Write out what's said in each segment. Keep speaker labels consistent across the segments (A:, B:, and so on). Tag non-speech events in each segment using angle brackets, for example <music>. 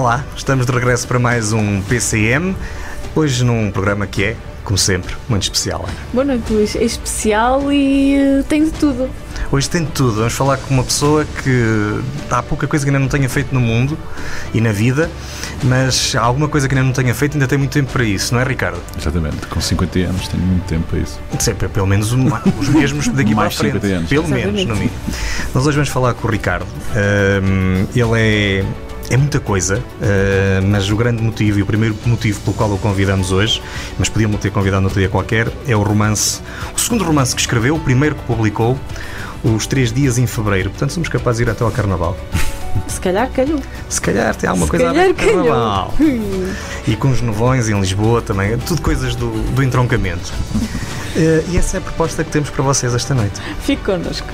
A: Olá, estamos de regresso para mais um PCM. Hoje num programa que é, como sempre, muito especial. Ana.
B: Boa noite, Luís. É especial e uh, tem de tudo.
A: Hoje tem de tudo. Vamos falar com uma pessoa que há pouca coisa que ainda não tenha feito no mundo e na vida, mas há alguma coisa que ainda não tenha feito ainda tem muito tempo para isso, não é, Ricardo?
C: Exatamente. Com 50 anos tenho muito tempo para isso.
A: Sempre, pelo menos uma, os mesmos daqui
C: Mais <laughs>
A: para a frente.
C: 50 anos.
A: Pelo
B: Exatamente.
A: menos, no mínimo. Nós hoje vamos falar com o Ricardo. Ahm, ele é. É muita coisa, ah, mas o grande motivo e o primeiro motivo pelo qual o convidamos hoje, mas podíamos ter convidado outro dia qualquer, é o romance, o segundo romance que escreveu, o primeiro que publicou, Os Três Dias em Fevereiro. Portanto, somos capazes de ir até ao Carnaval.
B: Se calhar calhou.
A: Se calhar tem alguma
B: Se
A: coisa a
B: calhar
A: ver com. Carnaval. E com os novões em Lisboa também, tudo coisas do, do entroncamento. Ah, e essa é a proposta que temos para vocês esta noite.
B: Fique connosco.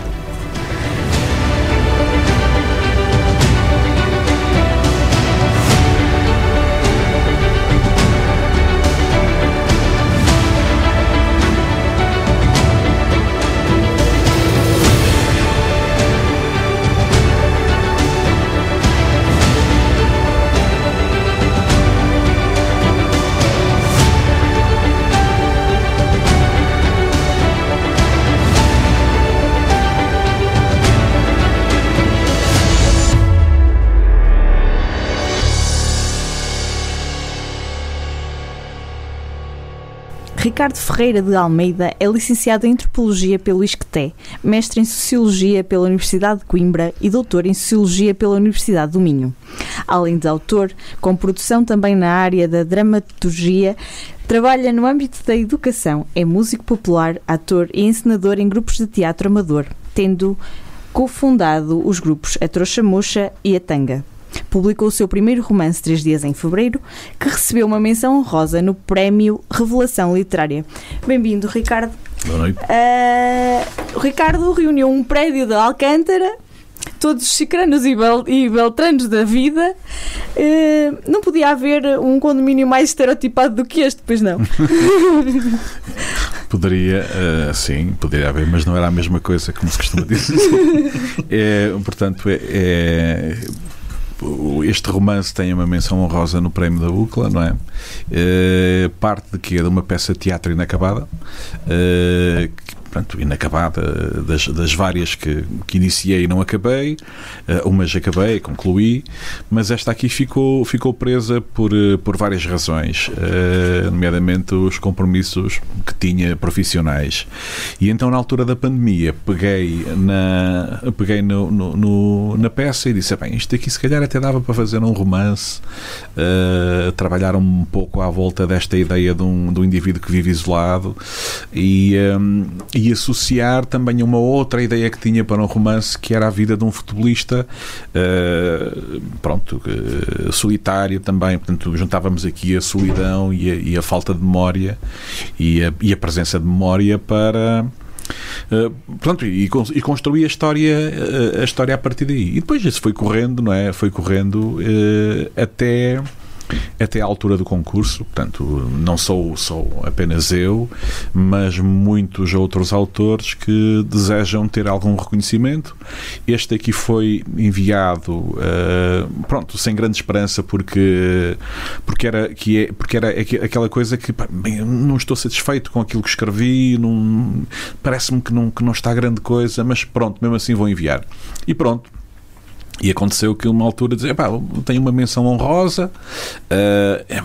B: Ricardo Ferreira de Almeida é licenciado em Antropologia pelo ISCTE, mestre em Sociologia pela Universidade de Coimbra e doutor em Sociologia pela Universidade do Minho. Além de autor, com produção também na área da dramaturgia, trabalha no âmbito da educação, é músico popular, ator e encenador em grupos de teatro amador, tendo cofundado os grupos A Trouxa Mocha e A Tanga. Publicou o seu primeiro romance Três Dias em Fevereiro, que recebeu uma menção honrosa no Prémio Revelação Literária. Bem-vindo, Ricardo.
C: Boa noite.
B: O Ricardo reuniu um prédio de Alcântara, todos os cicranos e, bel e beltranos da vida. Ah, não podia haver um condomínio mais estereotipado do que este, pois não? <laughs>
C: Poderia, eh, sim, poderia haver, mas não era a mesma coisa, como se costuma dizer. <laughs> É, portanto, é, é- este romance tem uma menção honrosa no prémio da UCLA, não é? Eh, parte de que é de uma peça de teatro inacabada, que, portanto, inacabada das, das várias que, que iniciei e não acabei, eh, umas acabei, concluí, mas esta aqui ficou, ficou presa por, eh, por várias razões, eh, nomeadamente os compromissos que tinha profissionais. E então, na altura da pandemia, peguei na, peguei no, no- no- na peça e disse: bem, isto aqui se calhar até dava para fazer um romance, eh, trabalhar um pouco à volta desta ideia de um, de um indivíduo que vive isolado e, hum, e associar também uma outra ideia que tinha para um romance que era a vida de um futebolista eh, pronto, eh, solitário também, portanto juntávamos aqui a solidão e a, e a falta de memória e a, e a presença de memória para Uh, pronto, e, e construí a história, uh, a história a partir daí. E depois isso foi correndo, não é? Foi correndo uh, até até à altura do concurso, portanto, não sou, sou apenas eu, mas muitos outros autores que desejam ter algum reconhecimento. Este aqui foi enviado, uh, pronto, sem grande esperança, porque, porque, era, que é, porque era aqu- aquela coisa que pá, não estou satisfeito com aquilo que escrevi, parece-me que não, que não está grande coisa, mas pronto, mesmo assim vou enviar. E pronto, e aconteceu que uma altura dizer, pá, tenho uma menção honrosa, eh, é,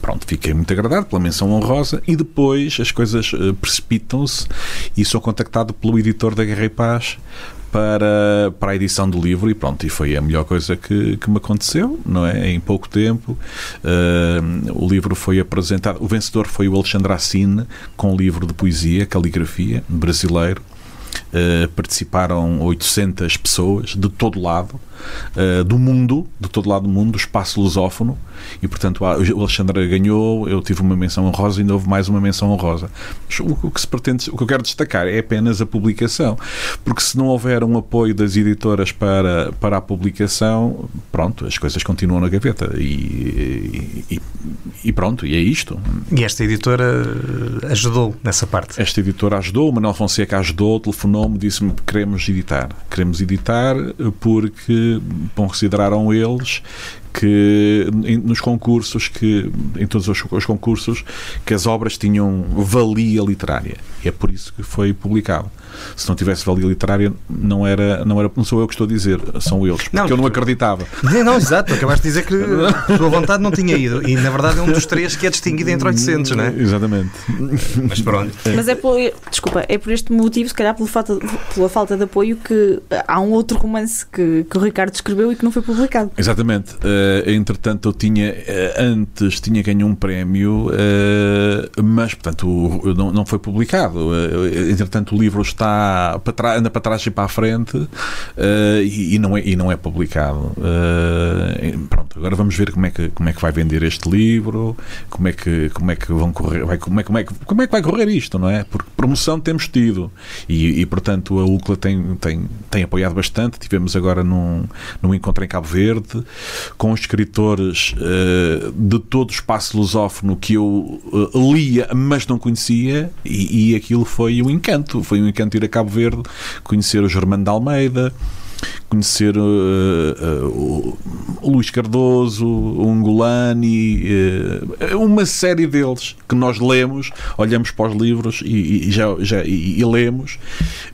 C: pronto, fiquei muito agradado pela menção honrosa e depois as coisas eh, precipitam-se e sou contactado pelo editor da Guerra e Paz para, para a edição do livro e pronto, e foi a melhor coisa que, que me aconteceu, não é? Em pouco tempo. Eh, o livro foi apresentado, o vencedor foi o Alexandre Assine com um livro de poesia, caligrafia, brasileiro. Uh, participaram 800 pessoas de todo lado uh, do mundo, de todo lado do mundo, do espaço lusófono, e portanto o Alexandre ganhou, eu tive uma menção honrosa e ainda houve mais uma menção honrosa. O, o que se pretende, o que eu quero destacar é apenas a publicação, porque se não houver um apoio das editoras para, para a publicação, pronto, as coisas continuam na gaveta e, e, e pronto, e é isto.
A: E esta editora eh, ajudou nessa parte.
C: Esta editora ajudou, o Manuel Fonseca ajudou, telefonou-me, disse-me que queremos editar. Queremos editar eh, porque consideraram eles que nos concursos, que em todos os, os concursos, que as obras tinham valia literária. E é por isso que foi publicado se não tivesse valia literária, não era, não era, não sou eu que estou a dizer, são eles, porque não, eu não acreditava.
A: Não, não, exato, acabaste de dizer que <laughs> a tua vontade não tinha ido, e na verdade é um dos três que é distinguido entre 800, não é?
C: Exatamente.
A: Mas pronto.
B: Mas é por, desculpa, é por este motivo, se calhar pela falta, pela falta de apoio, que há um outro romance que, que o Ricardo escreveu e que não foi publicado.
C: Exatamente. Uh, entretanto, eu tinha, uh, antes, tinha ganho um prémio, uh, mas, portanto, o, não, não foi publicado. Entretanto, o livro está está para trás, anda para trás e para a frente uh, e, e, não é, e não é publicado. Uh, pronto, agora vamos ver como é, que, como é que vai vender este livro, como é que, como é que vão correr, vai, como, é, como, é, como é que vai correr isto, não é? Porque promoção temos tido e, e portanto a UCLA tem, tem, tem apoiado bastante. Tivemos agora num, num encontro em Cabo Verde com escritores uh, de todo o espaço lusófono que eu lia, mas não conhecia, e, e aquilo foi um encanto. Foi um encanto ir a Cabo Verde, conhecer o Germano de Almeida, conhecer uh, uh, o Luís Cardoso, o Ungolani, uh, uma série deles que nós lemos, olhamos para os livros e, e já, já e, e, lemos,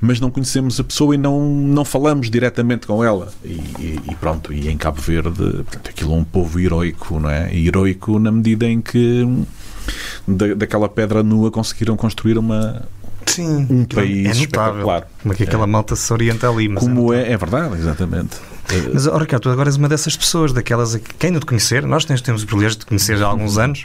C: mas não conhecemos a pessoa e não, não falamos diretamente com ela. E, e pronto, e em Cabo Verde, portanto, aquilo é um povo heroico, não é? Heroico na medida em que da, daquela pedra nua conseguiram construir uma,
A: Sim,
C: um país é espetacular.
A: Como é que aquela é. malta se orienta ali.
C: Mas Como é, é, é verdade, exatamente. <laughs>
A: Mas, oh, Ricardo, tu agora és uma dessas pessoas, daquelas que quem não te conhecer, nós temos, temos o privilégio de te conhecer já há alguns anos,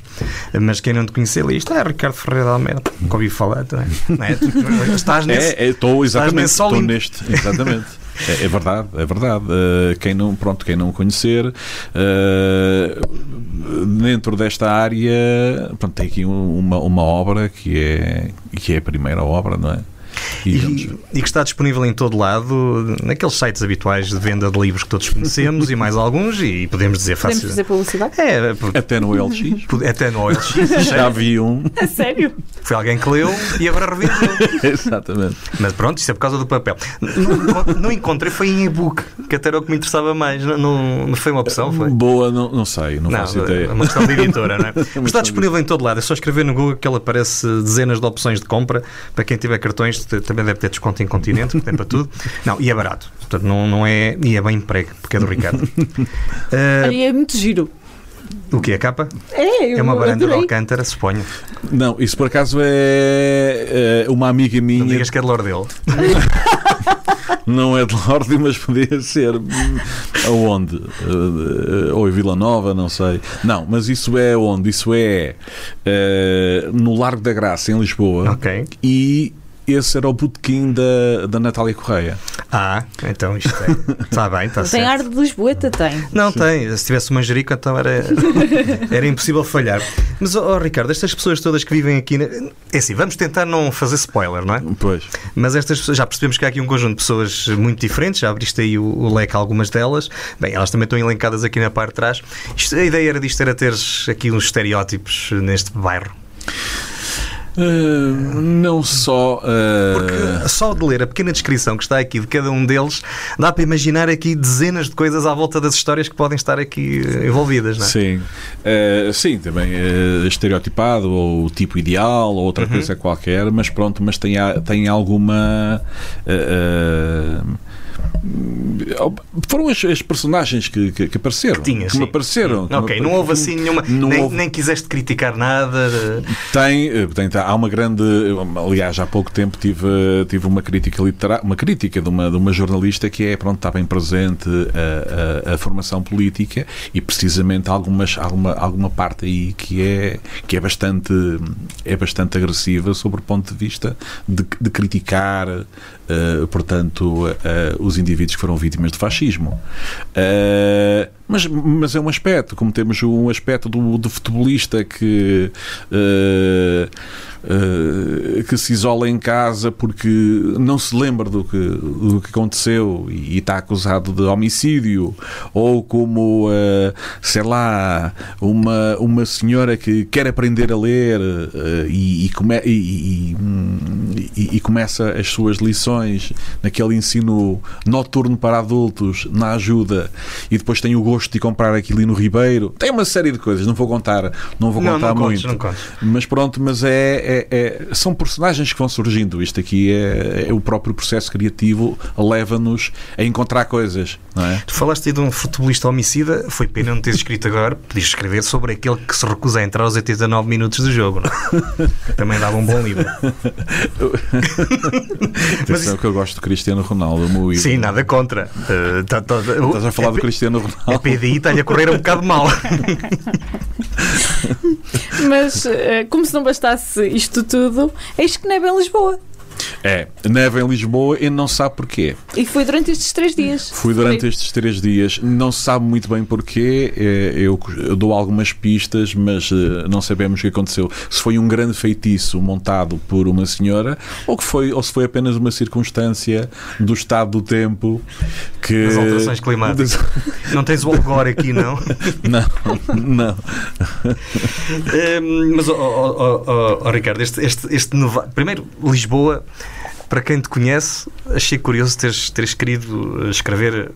A: mas quem não te conhecer, ali está, é Ricardo Ferreira de Almeida, nunca ouvi falar, não é? Não é? Tu, estás nesse.
C: É, estou exatamente, estou neste, exatamente. <laughs> É, é, verdade, é verdade. Uh, quem não, pronto, quem não conhecer, uh, dentro desta área, pronto, tem aqui uma, uma obra que é, que é a primeira obra, não é?
A: E, e, que está disponível em todo lado, naqueles sites habituais de venda de livros que todos conhecemos <laughs> e mais alguns, e podemos dizer
B: fácil. Podemos fazer publicidade?
A: É,
C: até no OLX.
A: Até no OLX. <laughs>
C: Já vi um. <laughs>
B: A sério?
A: Foi alguém que leu e agora revendeu.
C: Exatamente.
A: Mas pronto, isso é por causa do papel. Não, não encontrei, foi em e-book, que até era o que me interessava mais. Não, não foi uma opção? Foi?
C: Boa, não, não sei, não, não faço ideia. É
A: uma questão de editora, não é? Mas está disponível em todo lado, é só escrever no Google que ele aparece dezenas de opções de compra. Para quem tiver cartões, também deve ter desconto em continente, porque tem para tudo. Não, e é barato. Portanto, não, não é. E é bem emprego, porque é do Ricardo. <laughs>
B: Uh, é muito giro.
A: O que é a capa?
B: É,
A: é uma varanda de Alcântara, suponho.
C: Não, isso por acaso é, é uma amiga minha. Não
A: digas que é de Lordelo. <laughs>
C: não é de Lorde, mas podia ser. Aonde? Ou em Vila Nova, não sei. Não, mas isso é onde? Isso é uh, no Largo da Graça, em Lisboa.
A: Ok.
C: E esse era o botequim da, da Natália Correia.
A: Ah, então isto é. Está bem, <laughs> está certo.
B: Tem ar de Lisboeta, tem.
A: Não, Sim. tem. Se tivesse manjerico, então era, <laughs> era impossível falhar. Mas, oh, Ricardo, estas pessoas todas que vivem aqui. É assim, vamos tentar não fazer spoiler, não é?
C: Pois.
A: Mas estas pessoas, já percebemos que há aqui um conjunto de pessoas muito diferentes, já abriste aí o, o leque a algumas delas. Bem, elas também estão elencadas aqui na parte de trás. Isto, a ideia era disto era teres aqui uns estereótipos neste bairro.
C: Uh, não só. Uh...
A: Porque só de ler a pequena descrição que está aqui de cada um deles, dá para imaginar aqui dezenas de coisas à volta das histórias que podem estar aqui envolvidas, não é?
C: Sim, uh, sim, também estereotipado, ou tipo ideal, ou outra uhum. coisa qualquer, mas pronto, mas tem, tem alguma foram as, as personagens que, que, que apareceram. Que, tinha, que me apareceram.
A: Ok, não houve assim nenhuma. Não nem, houve... nem quiseste criticar nada.
C: Tem, eh, tem, há uma grande. Aliás, há pouco tempo tive, tive uma crítica literária, uma crítica de uma, de uma jornalista que é, pronto, está bem presente a, a, a formação política e precisamente algumas, alguma, alguma parte aí que é, que é, bastante, é bastante agressiva sobre o ponto de vista de, de criticar portanto, uh, os indivíduos que foram vítimas de fascismo. Uh, mas, mas é um aspecto, como temos um aspecto do, do futebolista que uh, que se isola em casa porque não se lembra do que, do que aconteceu e, e está acusado de homicídio, ou como, uh, sei lá, uma, uma senhora que quer aprender a ler uh, e, e, come, e, e começa as suas lições naquele ensino noturno para adultos, na ajuda, e depois tem o gosto de comprar aquilo no Ribeiro. Tem uma série de coisas, não vou contar, não vou
A: Não,
C: contar
A: não contes,
C: muito.
A: não contes.
C: Mas pronto, mas é, é- é- são personagens que vão surgindo. Isto aqui é, é o próprio processo criativo leva-nos a encontrar coisas, não é?
A: Tu falaste aí de um futebolista homicida, foi pena não teres escrito agora, podias escrever sobre aquele que se recusa a entrar aos 89 minutos do jogo, é? Também dava um bom livro. <laughs> Mas
C: Atenção que eu gosto do Cristiano Ronaldo, meu ídolo.
A: Sim, nada contra. Eh, tá- tá-
C: Estás a falar
A: é,
C: do Cristiano Ronaldo?
A: PDI está-lhe a correr um bocado mal. <laughs>
B: Mas, eh, como se não bastasse isto tudo, eis que neve em Lisboa.
C: É, neve em Lisboa e não sabe porquê.
B: E foi durante estes três dias.
C: Fui durante estes três dias, não se sabe muito bem porquê. é, Eu, dou algumas pistas, mas eh, não sabemos o que aconteceu. Se foi um grande feitiço montado por uma senhora ou, que foi, ou se foi apenas uma circunstância do estado do tempo que.
A: Das alterações climáticas. <laughs> Não tens o Algor aqui, não?
C: Não, não.
A: Hum, mas, ó, ó, ó, Ricardo, este, este, este nova- Primeiro, Lisboa, para quem te conhece, achei curioso teres, teres querido escrever,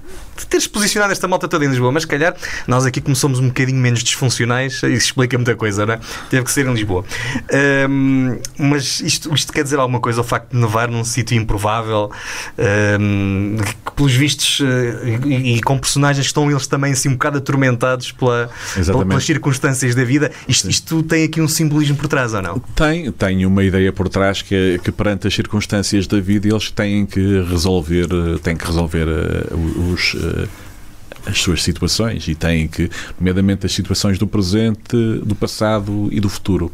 A: teres posicionado esta malta toda em Lisboa, mas se calhar nós aqui, como somos um bocadinho menos disfuncionais, <laughs> isso explica muita coisa, não é? Teve que ser em Lisboa. Hum, mas isto, isto quer dizer alguma coisa, o facto de nevar num sítio improvável, hum, que pelos vistos, eh, e, e com personagens que estão eles também assim um bocado atormentados pela,
C: Exatamente.
A: pelas circunstâncias da vida. Isto, isto tem aqui um simbolismo por trás, ou não?
C: Tem, tem uma ideia por trás que, é- que perante as circunstâncias da vida eles têm que resolver, eh, têm que resolver eh, os, as suas situações e têm que, nomeadamente as situações do presente, do passado e do futuro.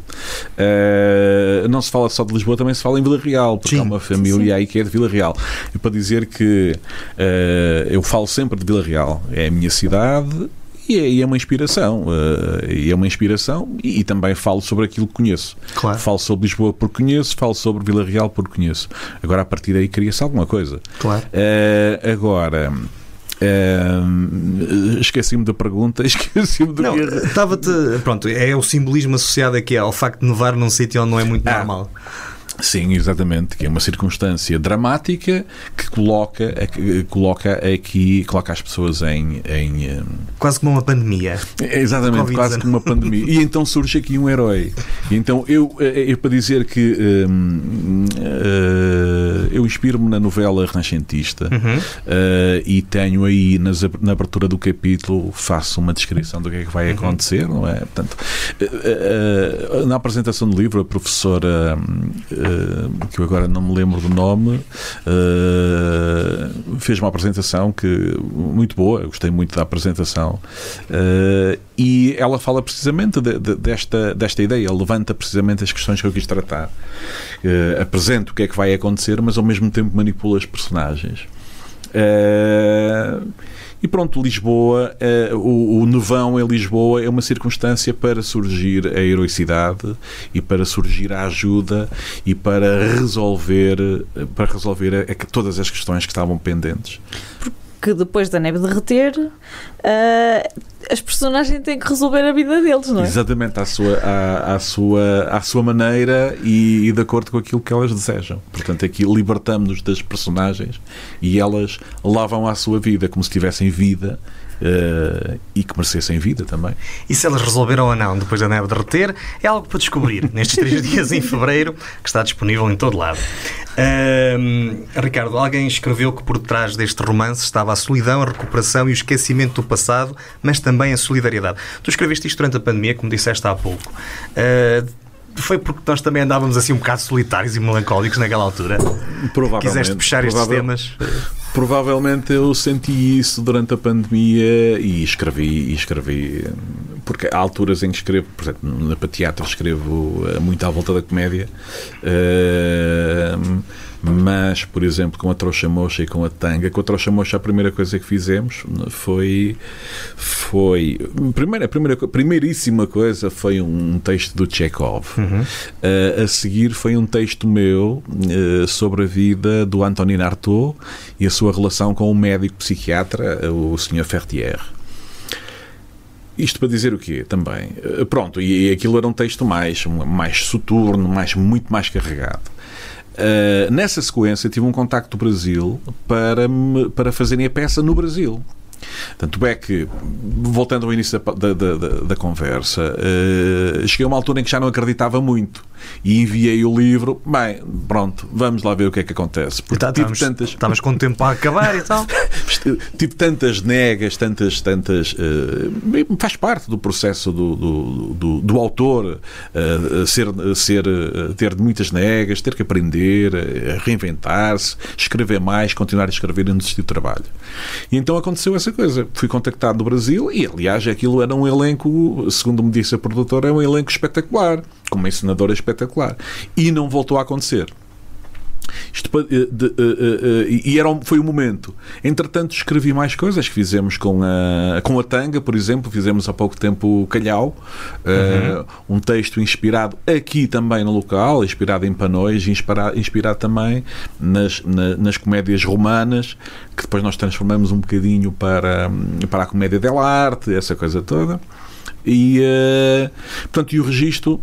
C: Eh, não se fala só de Lisboa, também se fala em Vila Real, porque
A: Sim.
C: há uma família aí que é de Vila Real. E para dizer que eh, eu falo sempre de Vila Real, é a minha cidade. E é, e é uma inspiração, eh, e é uma inspiração, e, e também falo sobre aquilo que conheço.
A: Claro.
C: Falo sobre Lisboa porque conheço, falo sobre Vila Real porque conheço. Agora, a partir daí, cria-se alguma coisa.
A: Claro.
C: Agora, eh, esqueci-me da pergunta, <laughs> esqueci-me do
A: Não, estava-te. Pronto, é o simbolismo associado aqui ao facto de nevar num sítio onde não é muito
C: Ah.
A: normal.
C: Sim, exatamente, que é uma circunstância dramática que coloca, que coloca aqui, coloca as pessoas em... em eh,
A: Quase como uma pandemia.
C: Exatamente,
A: Covid-19.
C: quase como uma pandemia. E então surge aqui um herói. E então eu, é, é para dizer que hum, eh, eu inspiro-me na novela renascentista
A: Uhum.
C: eh, e tenho aí na abertura do capítulo faço uma descrição do que é que vai acontecer, não é? Portanto, eh, eh, na apresentação do livro, a professora hum, eh, que eu agora não me lembro do nome eh, fez uma apresentação que muito boa, gostei muito da apresentação eh, e ela fala precisamente de- de- desta, desta ideia, levanta precisamente as questões que eu quis tratar. Eh, apresenta o que é que vai acontecer, mas ao mesmo tempo manipula os personagens. Eh, e pronto, Lisboa, eh, o, o nevão em Lisboa é uma circunstância para surgir a heroicidade e para surgir a ajuda e para resolver, para resolver a- a- todas as questões que estavam pendentes.
B: Que depois da neve derreter, eh, as personagens têm que resolver a vida deles, não é?
C: Exatamente, à sua, à, à sua, à sua maneira e, e de acordo com aquilo que elas desejam. Portanto, aqui libertamos-nos das personagens e elas lavam à sua vida como se tivessem vida eh, e que merecessem vida também.
A: E se elas resolveram ou não depois da neve derreter, é algo para descobrir <laughs> nestes três dias em fevereiro, que está disponível em todo lado. Ahm, Ricardo, alguém escreveu que por trás deste romance estava a solidão, a recuperação e o esquecimento do passado, mas também a solidariedade. Tu escreveste isto durante a pandemia, como disseste há pouco. Ah, foi porque nós também andávamos assim um bocado solitários e melancólicos naquela altura.
C: Provavelmente.
A: Quiseste puxar estes temas.
C: Provavelmente eu senti isso durante a pandemia e escrevi, e escrevi, porque há alturas em que escrevo, por exemplo, para teatro escrevo eh, muito à volta da comédia, eh, mas, por exemplo, com a Trouxa Mocha e com a Tanga, com a Trouxa Mocha a primeira coisa que fizemos foi, foi primeira, a primeira, primeiríssima coisa foi um texto do Chekhov. Uh, a seguir foi um texto meu uh, sobre a vida do Antonin Artaud e a sua relação com o médico psiquiatra, uh, o Sr. Fertier. Isto para dizer o quê? Também. Pronto, e, e aquilo era um texto mais, mais soturno, mais, muito mais carregado. Uh, nessa sequência, tive um contacto do Brasil para, me, para fazerem a peça no Brasil. Tanto é que, voltando ao início da, da, da, da conversa, uh, cheguei a uma altura em que já não acreditava muito e enviei o livro. Bem, pronto, vamos lá ver o que é que acontece.
A: Porque tá, tive tantas... Estavas com o tempo para acabar e tal. <laughs>
C: tive tantas negas, tantas. tantas uh, faz parte do processo do, do, do, do autor uh, ser, ser, ter muitas negas, ter que aprender, reinventar-se, escrever mais, continuar a escrever e não desistir do trabalho. E então aconteceu essa coisa. Fui contactado do Brasil e, aliás, aquilo era um elenco, segundo me disse a produtora, é um elenco espetacular, com uma ensinadora espetacular. E não voltou a acontecer. Isto, de, de, de, e era, foi o momento. Entretanto, escrevi mais coisas que fizemos com a, com a Tanga, por exemplo. Fizemos há pouco tempo o Calhau, uhum. uh, um texto inspirado aqui também no local, inspirado em panões, inspirado, inspirado também nas, na, nas comédias romanas, que depois nós transformamos um bocadinho para, para a comédia dell'arte, essa coisa toda. E, uh, portanto, e o registro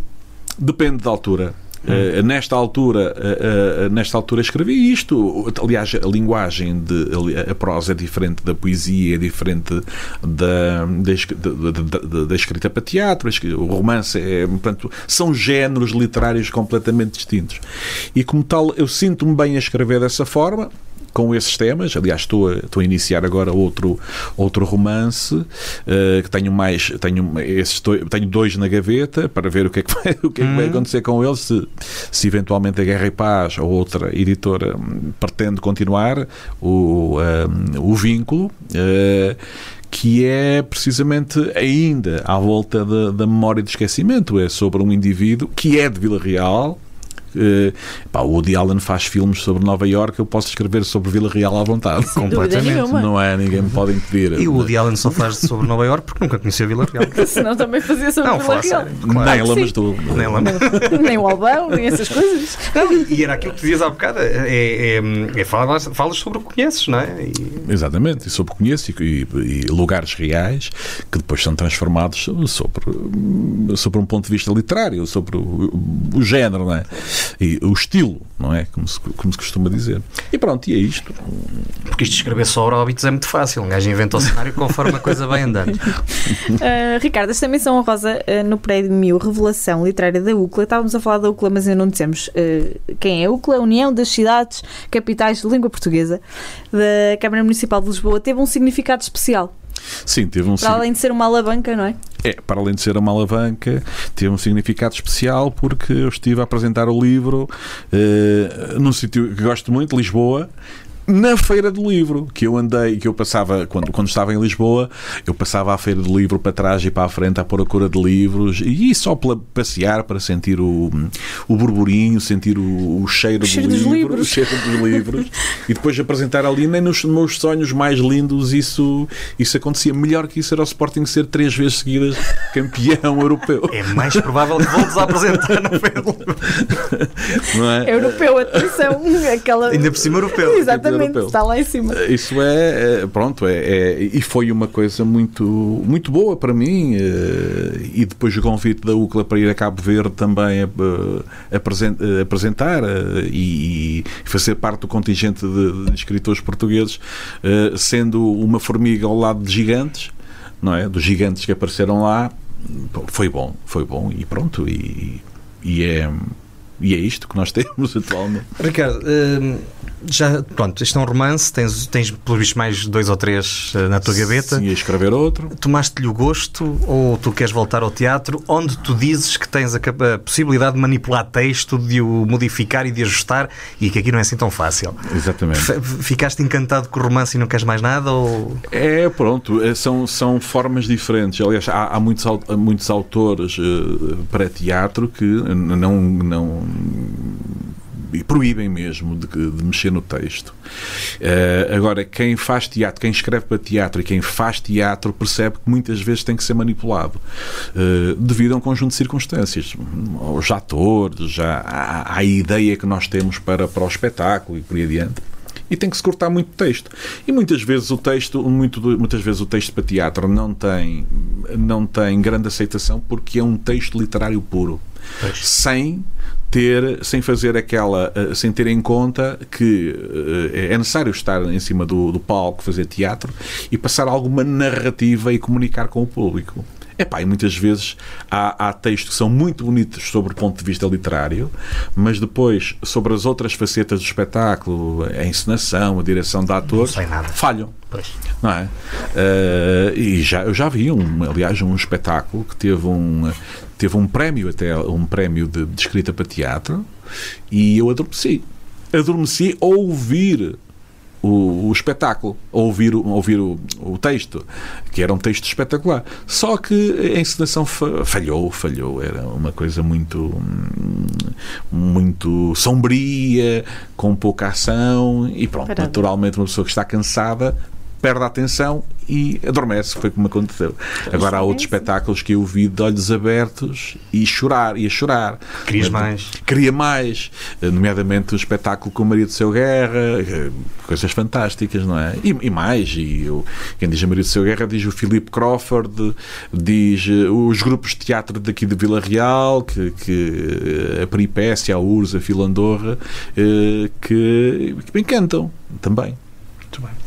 C: depende da altura. Uh, nesta altura uh, uh, nesta altura escrevi isto. Aliás a linguagem de a prosa é diferente da poesia é diferente da, da, da, da escrita para teatro o romance é portanto são géneros literários completamente distintos. E como tal eu sinto-me bem a escrever dessa forma com esses temas. Aliás, estou a, estou a iniciar agora outro, outro romance uh, que tenho mais, tenho, esses dois, tenho dois na gaveta para ver o que é que vai, <laughs> o que é que vai hum. acontecer com eles, se, se eventualmente a Guerra e Paz ou outra editora hum, pretende continuar o, um, o vínculo. Uh, que é precisamente ainda à volta da, da memória de esquecimento. É sobre um indivíduo que é de Vila Real, Uh, pá, o Woody Allen faz filmes sobre Nova York, eu posso escrever sobre Vila Real à vontade.
B: Completamente.
C: Não é, ninguém me pode impedir.
A: E o Woody Allen só faz sobre Nova York porque nunca conhecia Vila Real. <laughs>
B: Senão também fazia sobre não, Vila Real.
C: Claro. Nem lamas do.
A: Nem, lama. <laughs>
B: nem o Albão, nem essas coisas.
A: Não, e era aquilo que dizias há bocado: é, é, é falas, falas sobre o que conheces, não é? E...
C: Exatamente, e sobre o que conheço e, e, e, lugares reais que depois são transformados sobre, sobre um ponto de vista literário, sobre o, o género, não é? E o estilo, não é? Como se, como se costuma dizer. E pronto, e é isto.
A: Porque isto de escrever só óbitos é muito fácil. Um gajo inventa o cenário conforme a coisa vai andando.
B: Uh, <laughs> Ricardo, esta menção honrosa uh, no prémio Revelação Literária da UCLA. Estávamos a falar da UCLA, mas ainda não dissemos uh, quem é a UCLA, a União das Cidades Capitais de Língua Portuguesa da Câmara Municipal de Lisboa. Teve um significado especial.
C: Sim, teve um
B: Para além de ser uma alavanca, não é?
C: É, para além de ser uma alavanca, teve um significado especial porque eu estive a apresentar o livro uh, num sítio que gosto muito, Lisboa, na Feira do Livro, que eu andei, que eu passava, quando, quando estava em Lisboa, eu passava à Feira do Livro para trás e para a frente à procura de livros e só para passear, para sentir o, o burburinho, sentir o, o cheiro,
B: o cheiro
C: do livro,
B: livros.
C: o cheiro dos livros <laughs> e depois apresentar ali, nem nos meus sonhos mais lindos isso, isso acontecia. Melhor que isso era o Sporting ser três vezes seguidas campeão europeu.
A: É mais provável que voltes a apresentar na Feira do Livro.
C: Não é?
B: Europeu, atenção, aquela...
A: Ainda por cima europeu.
B: Exatamente europeu. Está lá em cima.
C: Isso é, é pronto, é, é, e foi uma coisa muito, muito boa para mim. Eh, e depois o convite da UCLA para ir a Cabo Verde também a apresentar eh, e, fazer parte do contingente de, escritores portugueses, eh, sendo uma formiga ao lado de gigantes, não é? Dos gigantes que apareceram lá. Foi bom, foi bom e pronto. E, e é e é isto que nós temos <laughs> atualmente.
A: Ricardo, hum, já, pronto, isto é um romance, tens, tens pelo visto mais dois ou três eh, na tua gaveta.
C: Sim, a escrever outro.
A: Tomaste-lhe o gosto ou tu queres voltar ao teatro, onde tu dizes que tens a, a, possibilidade de manipular texto, de o modificar e de ajustar e que aqui não é assim tão fácil.
C: Exatamente.
A: Ficaste encantado com o romance e não queres mais nada? Ou...
C: É, pronto, é, são, são formas diferentes. Aliás, há, há muitos, muitos autores uh, para teatro que não, não e proíbem mesmo de, de, mexer no texto. Uh, agora, quem faz teatro, quem escreve para teatro e quem faz teatro percebe que muitas vezes tem que ser manipulado uh, devido a um conjunto de circunstâncias. Os atores, a, a ideia que nós temos para, para o espetáculo e por aí adiante e tem que se cortar muito texto. E muitas vezes o texto, muito, muitas vezes o texto para teatro não tem não tem grande aceitação porque é um texto literário puro.
A: Pois.
C: Sem ter, sem fazer aquela, eh, sem ter em conta que eh, é necessário estar em cima do, do palco, fazer teatro e passar alguma narrativa e comunicar com o público. Epá, e muitas vezes há, há textos que são muito bonitos sobre o ponto de vista literário, mas depois, sobre as outras facetas do espetáculo, a encenação, a direção de ator, falham.
A: Pois.
C: Não é? Eh, e já, eu já vi, um, aliás, um espetáculo que teve um, teve um prémio, até um prémio de, de escrita para teatro, e eu adormeci. Adormeci a ouvir o, o espetáculo, ouvir, ouvir o, o texto, que era um texto espetacular. Só que a encenação fa- falhou, falhou. Era uma coisa muito, muito sombria, com pouca ação, e pronto, naturalmente uma pessoa que está cansada perde a atenção e adormece, foi como aconteceu. Agora há outros
B: é isso.
C: espetáculos que eu vi de olhos abertos e chorar, e a chorar.
A: Querias mais?
C: Queria mais, nomeadamente o espetáculo com o Maria do Seu Guerra, eh, coisas fantásticas, não é? E, e mais, e eu, quem diz a Maria do Seu Guerra diz o Philip Crawford, diz eh, os grupos de teatro daqui de Vila Real, que, que eh, a Peripécia, a Urs, a Filandorra, que, que me encantam também.
A: Muito bem.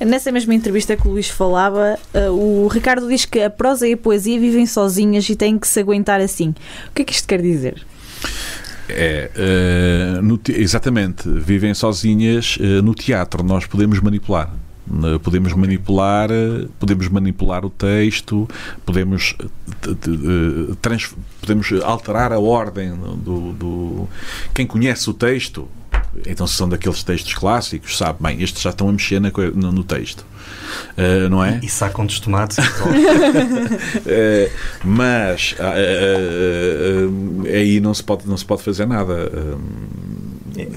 B: Nessa mesma entrevista que o Luís falava, eh, o Ricardo diz que a prosa e a poesia vivem sozinhas e têm que se aguentar assim. O que é que isto quer dizer?
C: É, eh, no te- exatamente, vivem sozinhas eh, no teatro. Nós podemos manipular. Podemos manipular, podemos manipular o texto, podemos, trans- podemos alterar a ordem do, do- Quem conhece o texto, então se são daqueles textos clássicos, sabe bem, estes já estão a mexer na no, no texto, Eh, não é?
A: E sacam dos tomates.
C: Eh, mas eh, aí não se pode não se pode fazer nada Eh,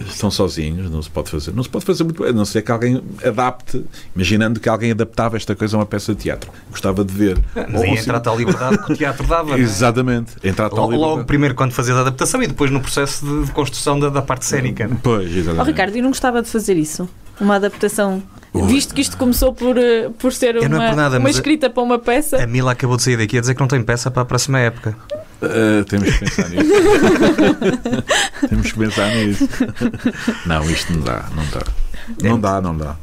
C: estão sozinhos não se pode fazer não se pode fazer muito a não ser que alguém adapte imaginando que alguém adaptava esta coisa a uma peça de teatro gostava de ver
A: Mas
C: Ou
A: aí entra a tal liberdade que o teatro dava. <laughs> não é?
C: exatamente entrar a tal
A: Logo, logo
C: liberdade.
A: primeiro quando fazia a adaptação e depois no processo de, de construção da, da parte cénica. não é?
C: pois
B: Oh,
C: exatamente
B: Ricardo, e não gostava de fazer isso? Uma adaptação? Visto que isto começou por, eh, por ser
A: Eu não é
B: uma,
A: por nada,
B: uma
A: mas a-
B: escrita para uma peça.
A: A Mila acabou de sair daqui a dizer que não tem peça para a próxima época.
C: Eh, temos que pensar nisso. <laughs> Temos que pensar nisso. Não isto não dá não dá não dá, não dá.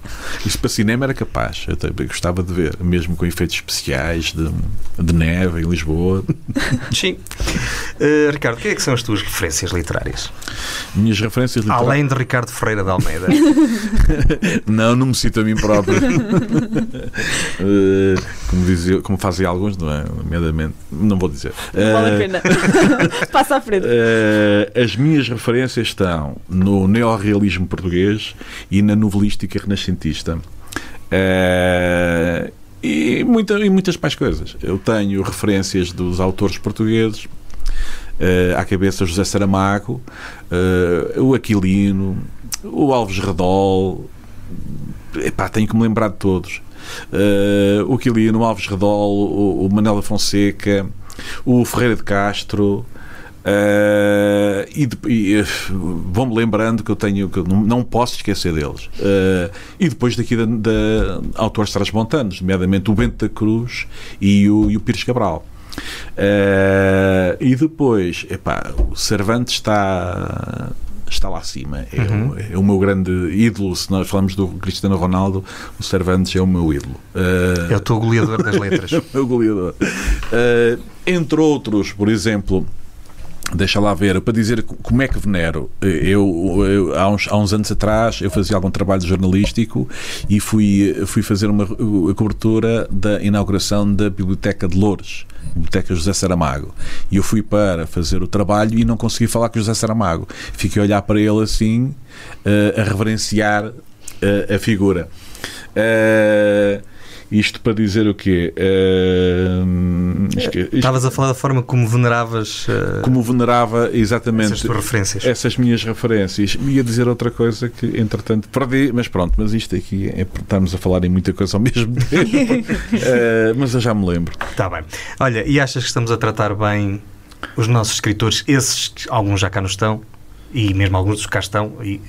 C: Isto para cinema era capaz. Eu também gostava de ver, mesmo com efeitos especiais de, de neve em Lisboa. <laughs>
A: Sim. Eh, Ricardo, quem é que são as tuas referências literárias?
C: Minhas referências literárias.
A: Além de Ricardo Ferreira de Almeida. <laughs>
C: Não, não me cito a mim próprio. <laughs> Eh, como, dizia, como fazem alguns, não é? Nomeadamente. Não vou dizer.
B: Não vale a
C: Eh,
B: pena. Passa à frente.
C: As minhas referências estão no neorrealismo português e na novelística renascentista. Eh, e, muita, e muitas mais coisas. Eu tenho referências dos autores portugueses, eh, à cabeça José Saramago, eh, o Aquilino, o Alves Redol. Epá, tenho que me lembrar de todos. Eh, o Aquilino, o Alves Redol, o, o Manela Fonseca, o Ferreira de Castro. Eh, e, e, eh, vou-me lembrando que eu tenho que eu não, não posso esquecer deles. Eh, e depois daqui da, da autores transmontanos, nomeadamente o Bento da Cruz e o, e o Pires Cabral. Eh, e depois, epá, o Cervantes está está lá acima. É, o, é o meu grande ídolo. Se nós falamos do Cristiano Ronaldo, o Cervantes é o meu ídolo. Eh,
A: É o teu goleador das letras. <laughs>
C: meu goleador. Eh, entre outros, por exemplo, deixa lá ver, para dizer co- como é que venero. Eh, Eu, eu- há, uns, há uns anos atrás, eu fazia algum trabalho jornalístico e fui, fui fazer uma a cobertura da inauguração da Biblioteca de Loures. Biblioteca José Saramago. E eu fui para fazer o trabalho e não consegui falar com José Saramago. Fiquei a olhar para ele assim, eh, a reverenciar eh, a figura. Eh, isto para dizer o quê? Esque- isto-
A: Estavas a falar da forma como veneravas eh,
C: como venerava exatamente
A: essas tuas referências.
C: essas minas referências. Ia dizer outra coisa que, entretanto, perdi, mas pronto, mas isto aqui é estamos a falar em muita coisa ao mesmo <laughs> tempo. Eh, mas eu já me lembro.
A: Está bem. Olha, e achas que estamos a tratar bem os nossos escritores, esses que alguns já cá não estão, e mesmo alguns dos cá estão, e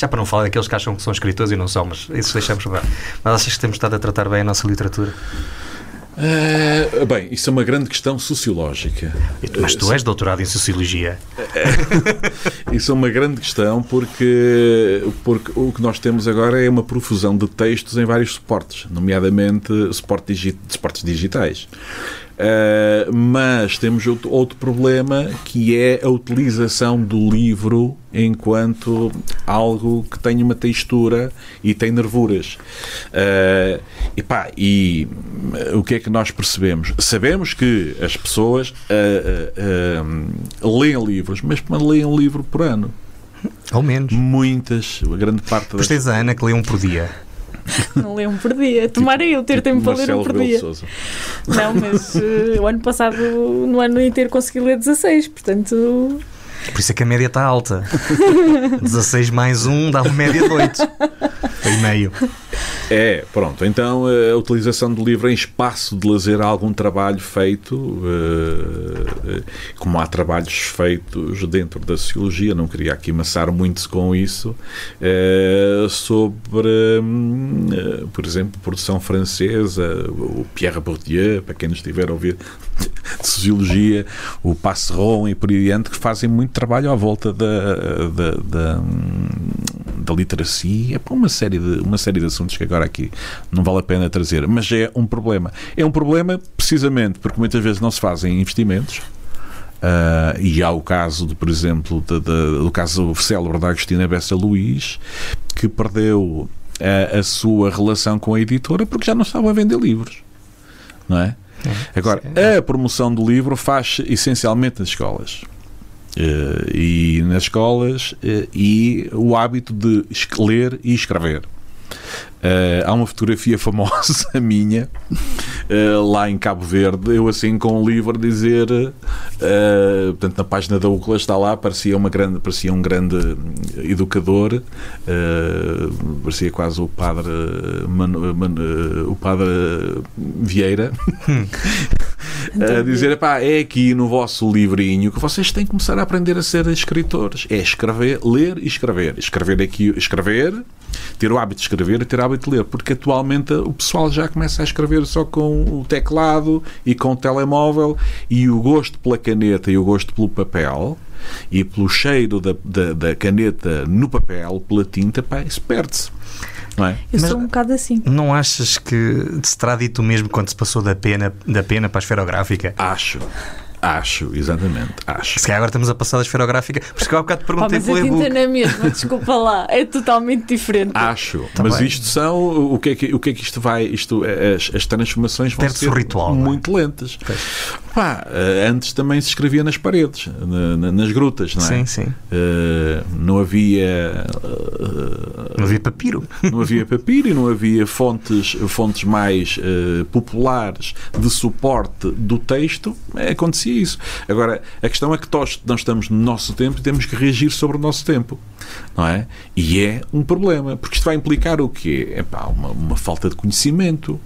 A: já para não falar daqueles que acham que são escritores e não são, mas esses deixamos para. Mas achas que temos estado a tratar bem a nossa literatura?
C: Uh, bem, isso é uma grande questão sociológica.
A: Mas tu és doutorado em Sociologia. <laughs>
C: isso é uma grande questão porque, porque o que nós temos agora é uma profusão de textos em vários suportes, nomeadamente suportes, digi suportes digitais. Uh, mas temos outro, outro, problema que é a utilização do livro enquanto algo que tem uma textura e tem nervuras. Uh, e, pá, e o que é que nós percebemos? Sabemos que as pessoas uh, leem livros, mas leem um livro por ano.
A: Ao menos.
C: Muitas, a grande parte das.
A: Pois tens a Ana que lê um por dia. <laughs>
B: Não lê um por dia. Tomara eu ter tipo tempo para ler um por dia. Não, mas uh, o ano passado, no ano inteiro, consegui ler 16, portanto.
A: Por isso é que a média está alta. <laughs> 16 mais 1 dá uma média de 8. E meio.
C: É, pronto. Então a utilização do livro em espaço de lazer há algum trabalho feito, eh, como há trabalhos feitos dentro da sociologia, não queria aqui maçar muito com isso, eh, sobre, hum, eh, por exemplo, produção francesa, o Pierre Bourdieu, para quem nos estiver a ouvir de sociologia, o Passeron e por aí adiante, que fazem muito trabalho à volta da, da, da, da literacia, para uma série, de, uma série de assuntos que agora aqui não vale a pena trazer, mas é um problema. É um problema precisamente porque muitas vezes não se fazem investimentos. Uh, e há o caso, de, por exemplo, de, de, do caso célebre da Agostina Bessa Luís, que perdeu a, a, sua relação com a editora porque já não estava a vender livros. Não é? É Agora, a promoção do livro faz essencialmente nas escolas. Uh, e nas escolas uh, e o hábito de ler e escrever. Uh, há uma fotografia famosa <laughs> minha uh, lá em Cabo Verde, eu assim com um livro dizer, uh, portanto na página da UCLA está lá, parecia uma grande, parecia um grande educador, parecia quase o padre o padre Vieira. <laughs> a dizer, pá, é aqui no vosso livrinho que vocês têm que começar a aprender a ser escritores. É escrever, ler e escrever. Escrever aqui, escrever, ter o hábito de escrever e ter o hábito de ler, porque atualmente o pessoal já começa a escrever só com o teclado e com o telemóvel e o gosto pela caneta e o gosto pelo papel e pelo cheiro da, da, da caneta no papel, pela tinta, pá, isso perde-se. Não é?
B: Eu Mas sou um bocado assim.
A: Não achas que se terá dito mesmo quando se passou da pena, da pena para a esferográfica?
C: Acho. Acho, exatamente, acho.
A: Se calhar agora estamos a passar da esferográfica, por isso que há bocado te perguntei
B: pelo e-book. Mas a tinta na mesma, <laughs> desculpa lá, é totalmente diferente.
C: Acho, tá mas isto são, o que é que, o que, é que isto vai, isto, as, as transformações vão ser
A: ritual, é?
C: muito lentas. Pá, eh, antes também se escrevia nas paredes, na, nas grutas, não é?
A: Sim, sim.
C: Uh, não havia... Uh,
A: não havia papiro.
C: Não havia papiro e não havia fontes, fontes mais uh, populares de suporte do texto, acontecia isso. Agora, a questão é que nós, nós estamos no nosso tempo e temos que reagir sobre o nosso tempo. Não é? E é um problema, porque isto vai implicar o quê? É pá, uma, uma falta de conhecimento.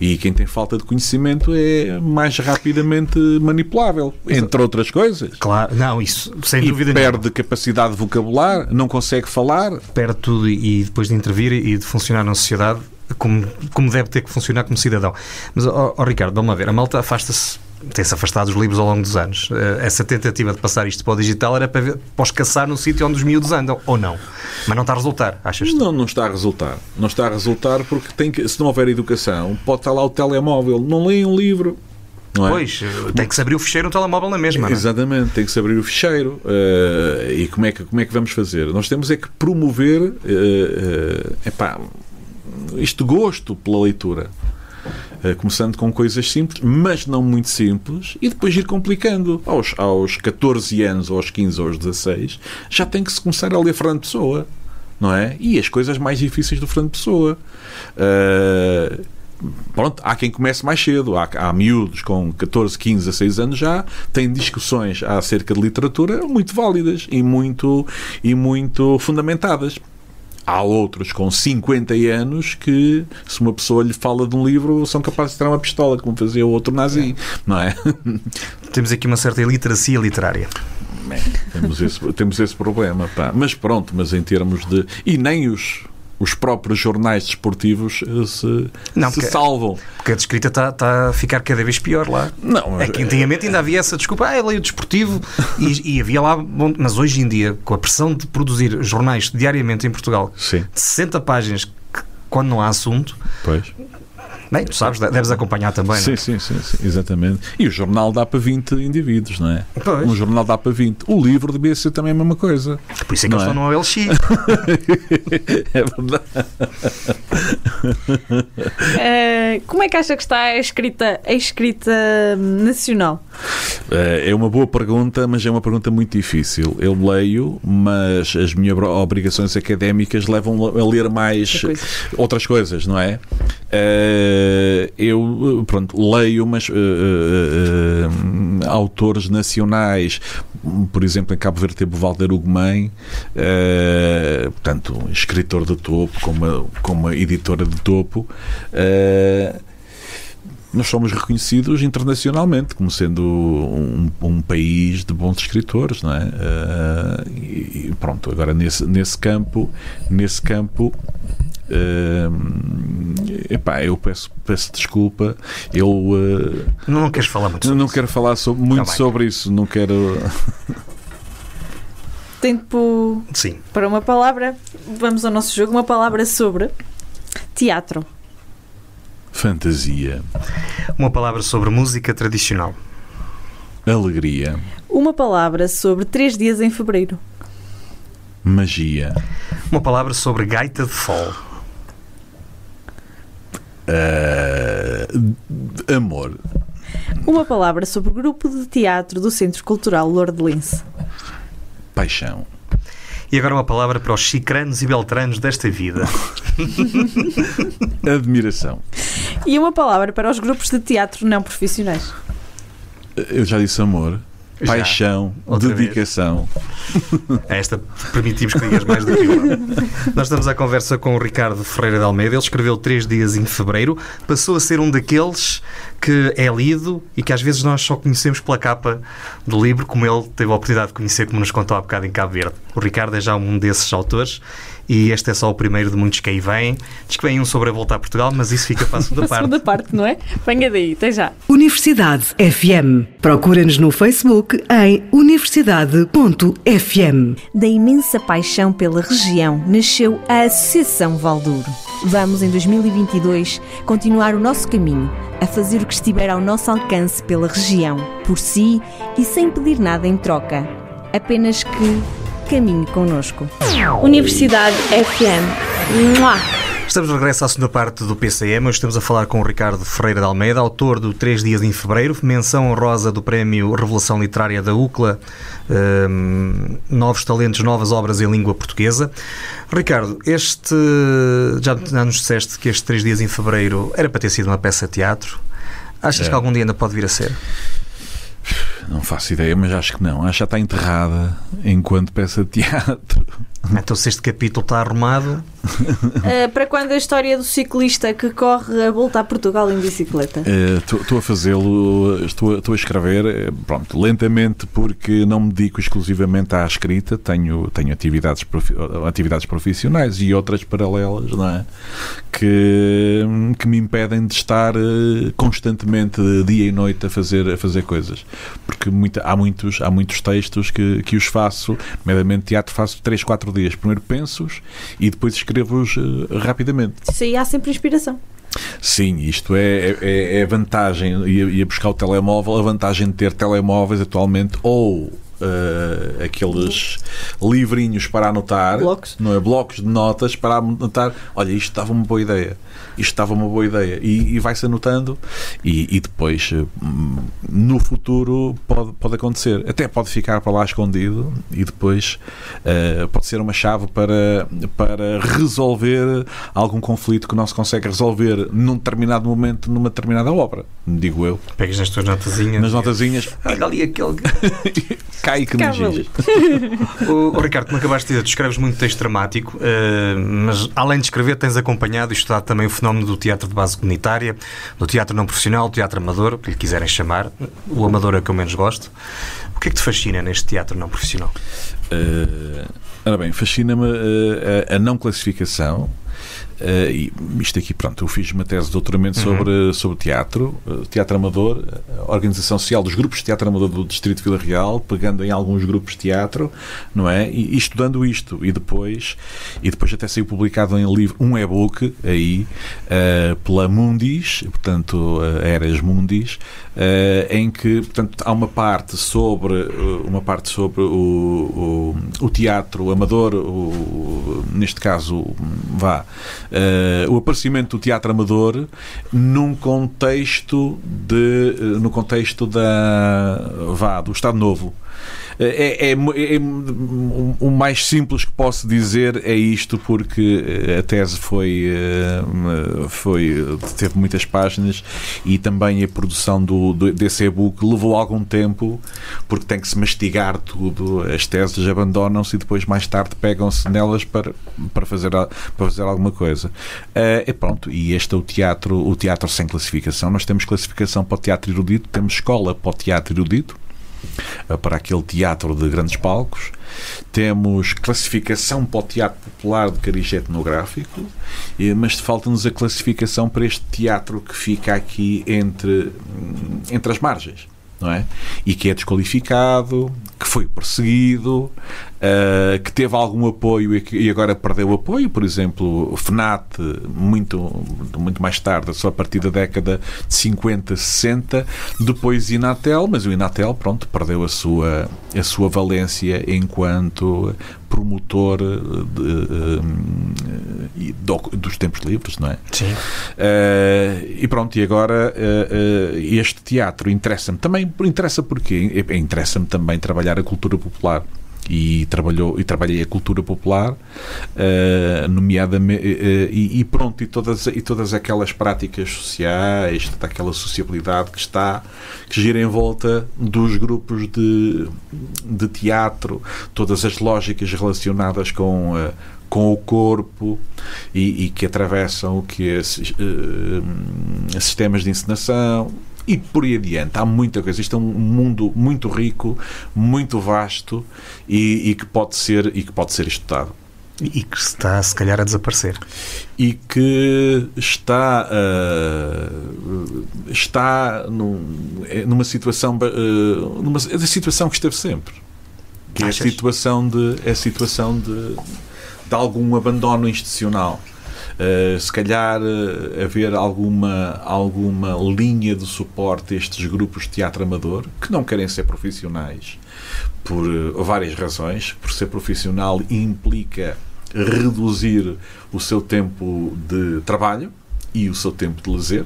C: E quem tem falta de conhecimento é mais rapidamente manipulável, entre outras coisas.
A: Claro, não, isso sem
C: e
A: dúvida
C: perde
A: nenhuma.
C: capacidade de vocabular, não consegue falar.
A: Perde tudo e depois de intervir e de funcionar na sociedade como, como deve ter que funcionar como cidadão. Mas, ó, ó Ricardo, vamos ver, a malta afasta-se tem-se afastado dos livros ao longo dos anos. Eh, essa tentativa de passar isto para o digital era para, ver, para os caçar no sítio onde os miúdos andam, ou não? Mas não está a resultar, achas?
C: Não, não está a resultar. Não está a resultar porque tem que, se não houver educação, pode estar lá o telemóvel. Não leem um livro. É?
A: Pois, tem que se abrir o ficheiro no telemóvel na mesma.
C: É? Exatamente, tem que se abrir o ficheiro. Uh, e como é, que, como é que vamos fazer? Nós temos é que promover uh, uh, epá, este gosto pela leitura. Eh, começando com coisas simples, mas não muito simples, e depois ir complicando. Aos, aos 14 anos, aos 15, aos 16, já tem que se começar a ler Fernando Pessoa, não é? E as coisas mais difíceis do Fernando Pessoa. Uh, pronto, há quem comece mais cedo, há, há miúdos com 14, 15, 16 anos já têm discussões acerca de literatura muito válidas e muito, e muito fundamentadas. Há outros com 50 anos que, se uma pessoa lhe fala de um livro, são capazes de tirar uma pistola, como fazia o outro nazi, não é? <laughs>
A: Temos aqui uma certa iliteracia literária.
C: temos, esse, temos esse problema, pá. Mas pronto, mas em termos de. E nem os os próprios jornais desportivos eh, se,
A: Não,
C: se
A: porque-
C: salvam.
A: Porque a descrita está está a ficar cada vez pior lá.
C: Não,
A: É que antigamente ainda havia essa desculpa, ah, eu leio o desportivo e, e havia lá, bom, mas hoje em dia, com a pressão de produzir jornais diariamente em Portugal,
C: Sim,
A: de 60 páginas, quando não há assunto,
C: pois.
A: Bem, tu sabes, deves acompanhar também,
C: Sim,
A: não
C: sim, sim, sim, exatamente. E o jornal dá para 20 indivíduos, não é?
A: Pois.
C: Um jornal dá para 20. O livro devia ser também a mesma coisa.
A: é? Por isso é que
C: Não
A: eles
C: é?
A: estão no OLX. <laughs>
C: É verdade. <laughs>
B: Eh, como é que acha que está a escrita, a escrita nacional?
C: Eh, É uma boa pergunta, mas é uma pergunta muito difícil. Eu leio, mas as minhas obrigações académicas levam a ler mais
B: coisa.
C: outras coisas, não é? Eh, Eu, eh, pronto, leio, mas eh, eh, eh, autores nacionais, por exemplo, em Cabo Verde teve o Valder Ugumem, eh, portanto, um escritor de topo, com uma, com uma editora de topo. eh, nós somos reconhecidos internacionalmente como sendo um, um país de bons escritores, não é? Eh, e e pronto, agora nesse, nesse campo, nesse campo, eh, epá, eu peço, peço desculpa, eu eh,
A: Não, não queres falar muito sobre
C: não
A: isso.
C: quero falar so- muito
A: Tá
C: sobre isso, não quero.
B: Tempo
A: Sim.
B: para uma palavra. Vamos ao nosso jogo. Uma palavra sobre teatro.
C: Fantasia,
A: Uma palavra sobre música tradicional.
C: alegria,
B: Uma palavra sobre três dias em fevereiro.
C: magia,
A: Uma palavra sobre gaita de fole.
C: Eh, amor,
B: Uma palavra sobre o grupo de teatro do Centro Cultural Lourdelense.
C: paixão,
A: E agora uma palavra para os chicranos e beltranos desta vida. <laughs>
C: admiração.
B: E uma palavra para os grupos de teatro não profissionais.
C: Eu já disse amor. Paixão,
A: Outra
C: dedicação.
A: A esta permitimos que digas mais do que uma. Nós estamos à conversa com o Ricardo Ferreira de Almeida. Ele escreveu três dias em fevereiro. Passou a ser um daqueles que é lido e que às vezes nós só conhecemos pela capa do livro, como ele teve a oportunidade de conhecer, como nos contou há bocado em Cabo Verde. O Ricardo é já um desses autores e este é só o primeiro de muitos que aí vêm. Diz que vem um sobre a volta a Portugal, mas isso fica para a segunda <laughs>
B: A
A: parte.
B: segunda parte, não é? Venha daí, até já.
D: Universidade FM. Procura-nos no Facebook em universidade.fm.
B: Da imensa paixão pela região nasceu a Associação Valdouro. Vamos, em 2022, continuar o nosso caminho, a fazer o que estiver ao nosso alcance pela região, por si e sem pedir nada em troca. Apenas que caminhe connosco.
E: Universidade FM. Mua!
A: Estamos de regresso à segunda parte do PCM. Hoje estamos a falar com o Ricardo Ferreira de Almeida, autor do Três Dias em Fevereiro, menção honrosa do Prémio Revelação Literária da UCLA, hum, Novos Talentos, Novas Obras em Língua Portuguesa. Ricardo, este. Já, já nos disseste que este Três Dias em Fevereiro era para ter sido uma peça de teatro. Achas
C: É.
A: que algum dia ainda pode vir a ser?
C: Não faço ideia, mas acho que não. Acho que já está enterrada enquanto peça de teatro. <laughs>
A: Então, se este capítulo está arrumado,
B: Uh, <laughs> para quando a história do ciclista que corre a volta a Portugal em bicicleta?
C: Estou estou a fazê-lo, estou, a- estou a escrever, eh, pronto, lentamente, porque não me dedico exclusivamente à escrita, tenho, tenho atividades, profi- atividades profissionais e outras paralelas, não é? Que, que me impedem de estar eh, constantemente, dia e noite, a fazer, a fazer coisas. Porque muita- há, muitos, há muitos textos que, que os faço, nomeadamente teatro, faço 3, 4 dias. Primeiro penso-os e depois escrevo-os eh, rapidamente.
B: Isso aí há sempre inspiração.
C: Sim, isto é, é, é a vantagem, ia, ia buscar o telemóvel, a vantagem de ter telemóveis atualmente ou eh, aqueles livrinhos para anotar,
B: Blocos.
C: não é? Blocos de notas para anotar. Olha, isto estava uma boa ideia, isto estava uma boa ideia, e, e vai-se anotando, e, e depois eh, no futuro pode, pode acontecer, até pode ficar para lá escondido, e depois eh, pode ser uma chave para, para resolver algum conflito que não se consegue resolver num determinado momento, numa determinada obra, digo eu.
A: pegas nas tuas notazinhas.
C: Nas notazinhas,
A: Olha ali aquele. <laughs>
C: cai que
B: ali.
C: giz. <laughs>
A: O, o Ricardo, como acabaste de dizer, tu escreves muito texto dramático, eh, mas além de escrever, tens acompanhado e estudado também o fenómeno do teatro de base comunitária, do teatro não profissional, do teatro amador, o que lhe quiserem chamar. O amador é o que eu menos gosto. O que é que te fascina neste teatro não profissional?
C: Eh, ora bem, fascina-me eh, a, a não classificação Uh, e isto aqui, pronto, eu fiz uma tese de doutoramento sobre, sobre teatro, uh, teatro amador, a organização social dos grupos de teatro amador do Distrito de Vila Real, pegando em alguns grupos de teatro, não é? E, e estudando isto. E depois, e depois até saiu publicado em livro um e-book aí, uh, pela Mundis, portanto, uh, Eras Mundis, em que, portanto, há uma parte sobre, uma parte sobre o, o, o teatro amador, o, neste caso, vá uh, o aparecimento do teatro amador num contexto de no contexto da vá do Estado Novo é, é, é, o mais simples que posso dizer é isto, porque a tese foi, foi teve muitas páginas e também a produção do, desse e-book levou algum tempo, porque tem que se mastigar tudo. As teses abandonam-se e depois, mais tarde, pegam-se nelas para, para, fazer, para fazer alguma coisa. É pronto, e este é o teatro, o teatro sem classificação. Nós temos classificação para o teatro erudito, temos escola para o teatro erudito eh, para aquele teatro de grandes palcos. Temos classificação para o teatro popular de cariz etnográfico, mas falta-nos a classificação para este teatro que fica aqui entre, hum, entre as margens é? E que é desqualificado, foi perseguido, uh, que teve algum apoio e, que, e agora perdeu apoio, por exemplo, o FNAT, muito, muito mais tarde, só a partir da década de 50, 60, depois Inatel, mas o Inatel, pronto, perdeu a sua, a sua valência enquanto promotor de, de, de, dos tempos livres, não é?
A: Sim.
C: Uh, e pronto, e agora uh, uh, este teatro interessa-me também, interessa porque interessa-me também trabalhar a cultura popular e trabalhou e trabalhei a cultura popular uh, nomeadamente uh, e, e, pronto e todas e todas aquelas práticas sociais aquela sociabilidade que está que gira em volta dos grupos de, de teatro todas as lógicas relacionadas com uh, com o corpo e, e, que atravessam o que é, sistemas de encenação e por aí adiante. Há muita coisa. Isto é um mundo muito rico, muito vasto e, e que, pode ser, e que pode ser estudado.
A: E que está, se calhar, a desaparecer.
C: E que está, uh, está num, numa situação, uh, numa é situação que esteve sempre. Que é a situação de, é a situação de, de algum abandono institucional. Uh, se calhar uh, haver alguma, alguma linha de suporte a estes grupos de teatro amador que não querem ser profissionais por uh, várias razões. Por ser profissional implica reduzir o seu tempo de trabalho e o seu tempo de lazer.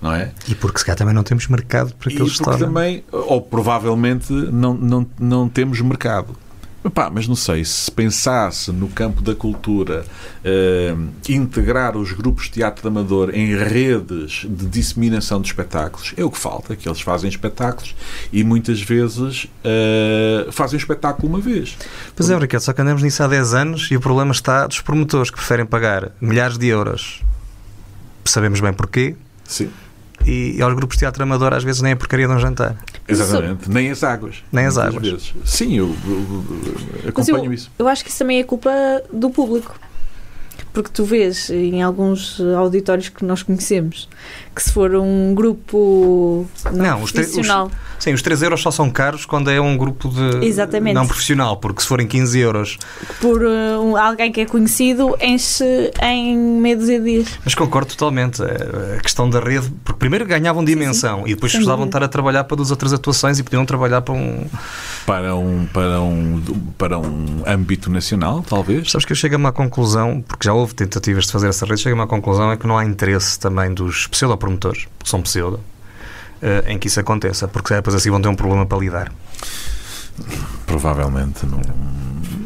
C: Não é?
A: E porque se calhar também não temos mercado para aqueles
C: e porque também, ou provavelmente não, não, não temos mercado. Epá, mas não sei, se pensasse no campo da cultura eh, integrar os grupos de teatro de amador em redes de disseminação de espetáculos, é o que falta, que eles fazem espetáculos e muitas vezes eh, fazem o espetáculo uma vez.
A: Pois é, Ricardo, só que andamos nisso há 10 anos e o problema está dos promotores que preferem pagar milhares de euros. Sabemos bem porquê.
C: Sim
A: e, e aos grupos de teatro amador às vezes nem a porcaria de um jantar.
C: Exatamente, nem as águas.
A: Nem as águas.
C: Vezes. Sim, eu, eu, eu acompanho
B: eu,
C: isso.
B: Eu acho que isso também é culpa do público. Porque tu vês em alguns auditórios que nós conhecemos que se for um grupo não, não profissional. Os,
A: os, sim, os 3 euros só são caros quando é um grupo de
B: Exatamente.
A: não profissional, porque se forem 15 euros.
B: Por uh, alguém que é conhecido, enche em meia dúzia de dias.
A: Mas concordo totalmente. É, a questão da rede, porque primeiro ganhavam dimensão sim, sim. e depois precisavam estar a trabalhar para duas outras atuações e podiam trabalhar para um.
C: Para um, para um, para um âmbito nacional, talvez.
A: Sabes que eu chego a uma conclusão, porque já houve tentativas de fazer essa rede, chego a uma conclusão é que não há interesse também dos pseudo promotores, que são pseudo, uh, em que isso aconteça, porque depois assim vão ter um problema para lidar.
C: Provavelmente não.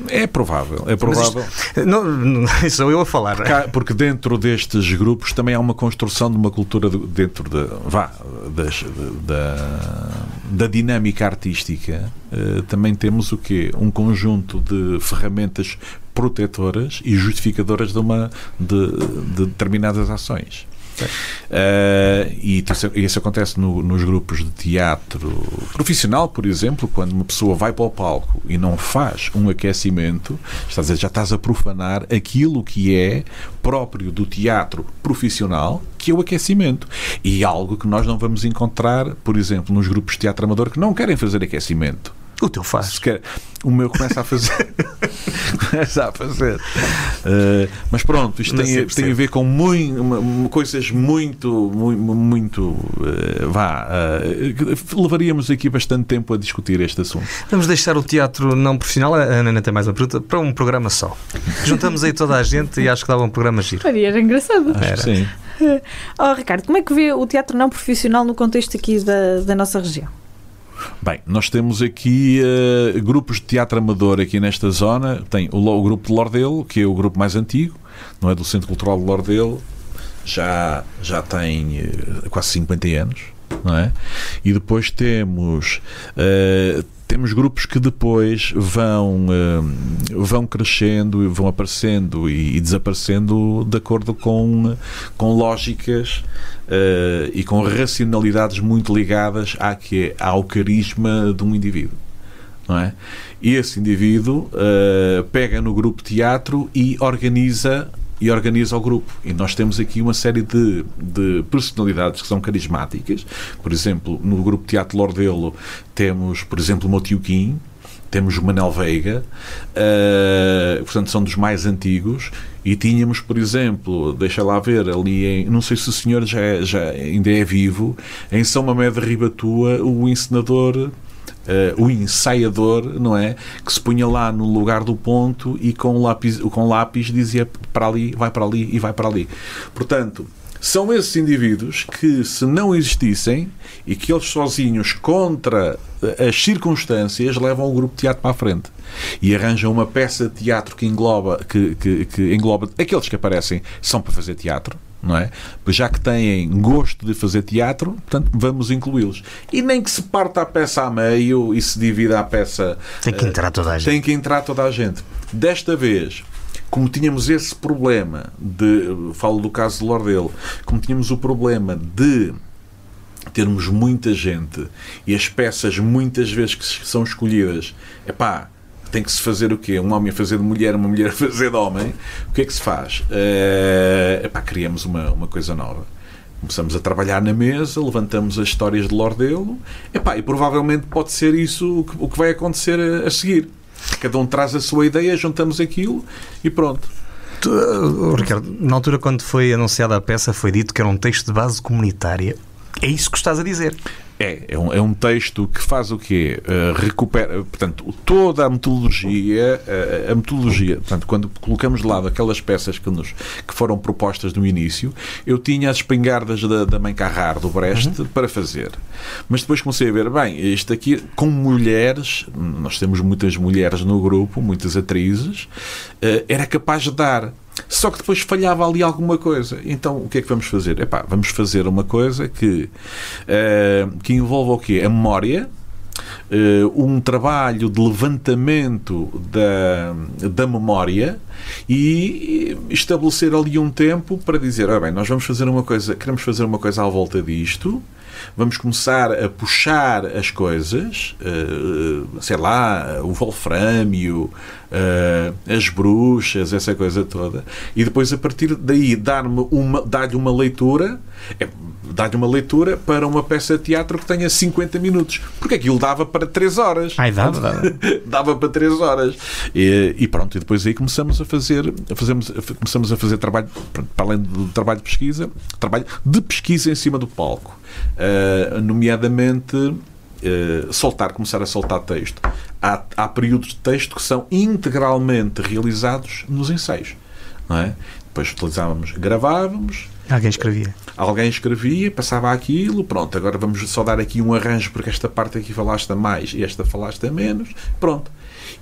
C: É provável, é provável.
A: Isto, não, não, <laughs> sou eu a falar.
C: Porque, há, porque, dentro destes grupos também há uma construção de uma cultura dentro de, vá, das, da, da dinâmica artística. Uh, também temos o quê? Um conjunto de ferramentas protetoras e justificadoras de, uma, de, de determinadas ações. Uh, e isso, acontece no, nos grupos de teatro profissional, por exemplo, quando uma pessoa vai para o palco e não faz um aquecimento, estás a dizer, já estás a profanar aquilo que é próprio do teatro profissional, que é o aquecimento. E algo que nós não vamos encontrar, por exemplo, nos grupos de teatro amador que não querem fazer aquecimento.
A: O teu faz.
C: Sequer, o meu começa a fazer. <laughs> começa a fazer. Uh, mas pronto, isto tem, tem a ver com muito, coisas muito, muito, muito uh, vá. Uh, levaríamos aqui bastante tempo a discutir este assunto.
A: Vamos deixar o teatro não profissional, a Ana tem mais uma pergunta, para um programa só. Juntamos aí toda a gente e acho que dava um programa giro.
B: Faria, era engraçado.
C: Acho era. sim.
B: Oh, Ricardo, como é que vê o teatro não profissional no contexto aqui da, da nossa região?
C: Bem, nós temos aqui uh, grupos de teatro amador aqui nesta zona. Tem o, o, grupo de Lordelo, que é o grupo mais antigo, não é? Do Centro Cultural de Lordelo. Já, já tem uh, quase 50 anos, não é? E depois temos uh, temos grupos que depois vão, uh, vão crescendo, vão aparecendo e, desaparecendo de acordo com, com lógicas uh, e com racionalidades muito ligadas à que, ao carisma de um indivíduo. Não é? E esse indivíduo uh, pega no grupo teatro e organiza e organiza o grupo. E nós temos aqui uma série de, de personalidades que são carismáticas. Por exemplo, no grupo Teatro Lordelo temos, por exemplo, o Motio Kim, temos o Manel Veiga, uh, portanto são dos mais antigos, e tínhamos, por exemplo, deixa lá ver, ali em, não sei se o senhor já, é, já ainda é vivo, em São Mamé de Ribatua, o encenador uh, o ensaiador, não é? Que se punha lá no lugar do ponto e com lápis, com lápis dizia para ali, vai para ali e vai para ali. Portanto, são esses indivíduos que, se não existissem e que eles sozinhos, contra as circunstâncias, levam o grupo de teatro para a frente e arranjam uma peça de teatro que engloba, que, que, que engloba aqueles que aparecem são para fazer teatro não é? Já que têm gosto de fazer teatro, portanto, vamos incluí-los. E nem que se parta a peça a meio e se divida a peça.
A: Tem que entrar toda a gente.
C: Tem que entrar toda a gente. Desta vez, como tínhamos esse problema de. Falo do caso de Lordelo, como tínhamos o problema de termos muita gente e as peças muitas vezes que são escolhidas, é pá, tem que se fazer o quê? Um homem a fazer de mulher, uma mulher a fazer de homem. O que é que se faz? Uh, epá, criamos uma, uma coisa nova. Começamos a trabalhar na mesa, levantamos as histórias de Lordelo, epá, e provavelmente pode ser isso o que, o que vai acontecer a, a seguir. Cada um traz a sua ideia, juntamos aquilo e pronto.
A: Tu, uh, Ricardo, na altura quando foi anunciada a peça foi dito que era um texto de base comunitária. É isso que estás a dizer.
C: É, é um, é um texto que faz o quê? Uh, recupera, portanto, toda a metodologia, uh, a metodologia, portanto, quando colocamos de lado aquelas peças que, nos, que foram propostas no início, eu tinha as espingardas da, da Mãe Carrar, do Brecht, uhum. para fazer. Mas depois comecei a ver, bem, isto aqui, com mulheres, nós temos muitas mulheres no grupo, muitas atrizes, uh, era capaz de dar só que depois falhava ali alguma coisa. Então o que é que vamos fazer? Epá, vamos fazer uma coisa que, uh, que envolva o quê? A memória, uh, um trabalho de levantamento da, da memória e estabelecer ali um tempo para dizer, ah, bem, nós vamos fazer uma coisa, queremos fazer uma coisa à volta disto vamos começar a puxar as coisas, uh, sei lá, o wolframio, uh, as bruxas, essa coisa toda, e depois a partir daí dar-me uma, dar-lhe uma leitura, é, dar-lhe uma leitura para uma peça de teatro que tenha 50 minutos, porque aquilo dava para 3 horas.
A: Ai, dava, dava. <laughs>
C: dava para 3 horas. E, e, pronto, e depois aí começamos a fazer, fazemos, começamos a fazer trabalho, para além do trabalho de pesquisa, trabalho de pesquisa em cima do palco. Uh, nomeadamente uh, soltar, começar a soltar texto. Há, há períodos de texto que são integralmente realizados nos ensaios. Não é? Depois utilizávamos, gravávamos.
A: Alguém escrevia.
C: Alguém escrevia, passava aquilo, pronto, agora vamos só dar aqui um arranjo porque esta parte aqui falaste a mais e esta falaste a menos, pronto.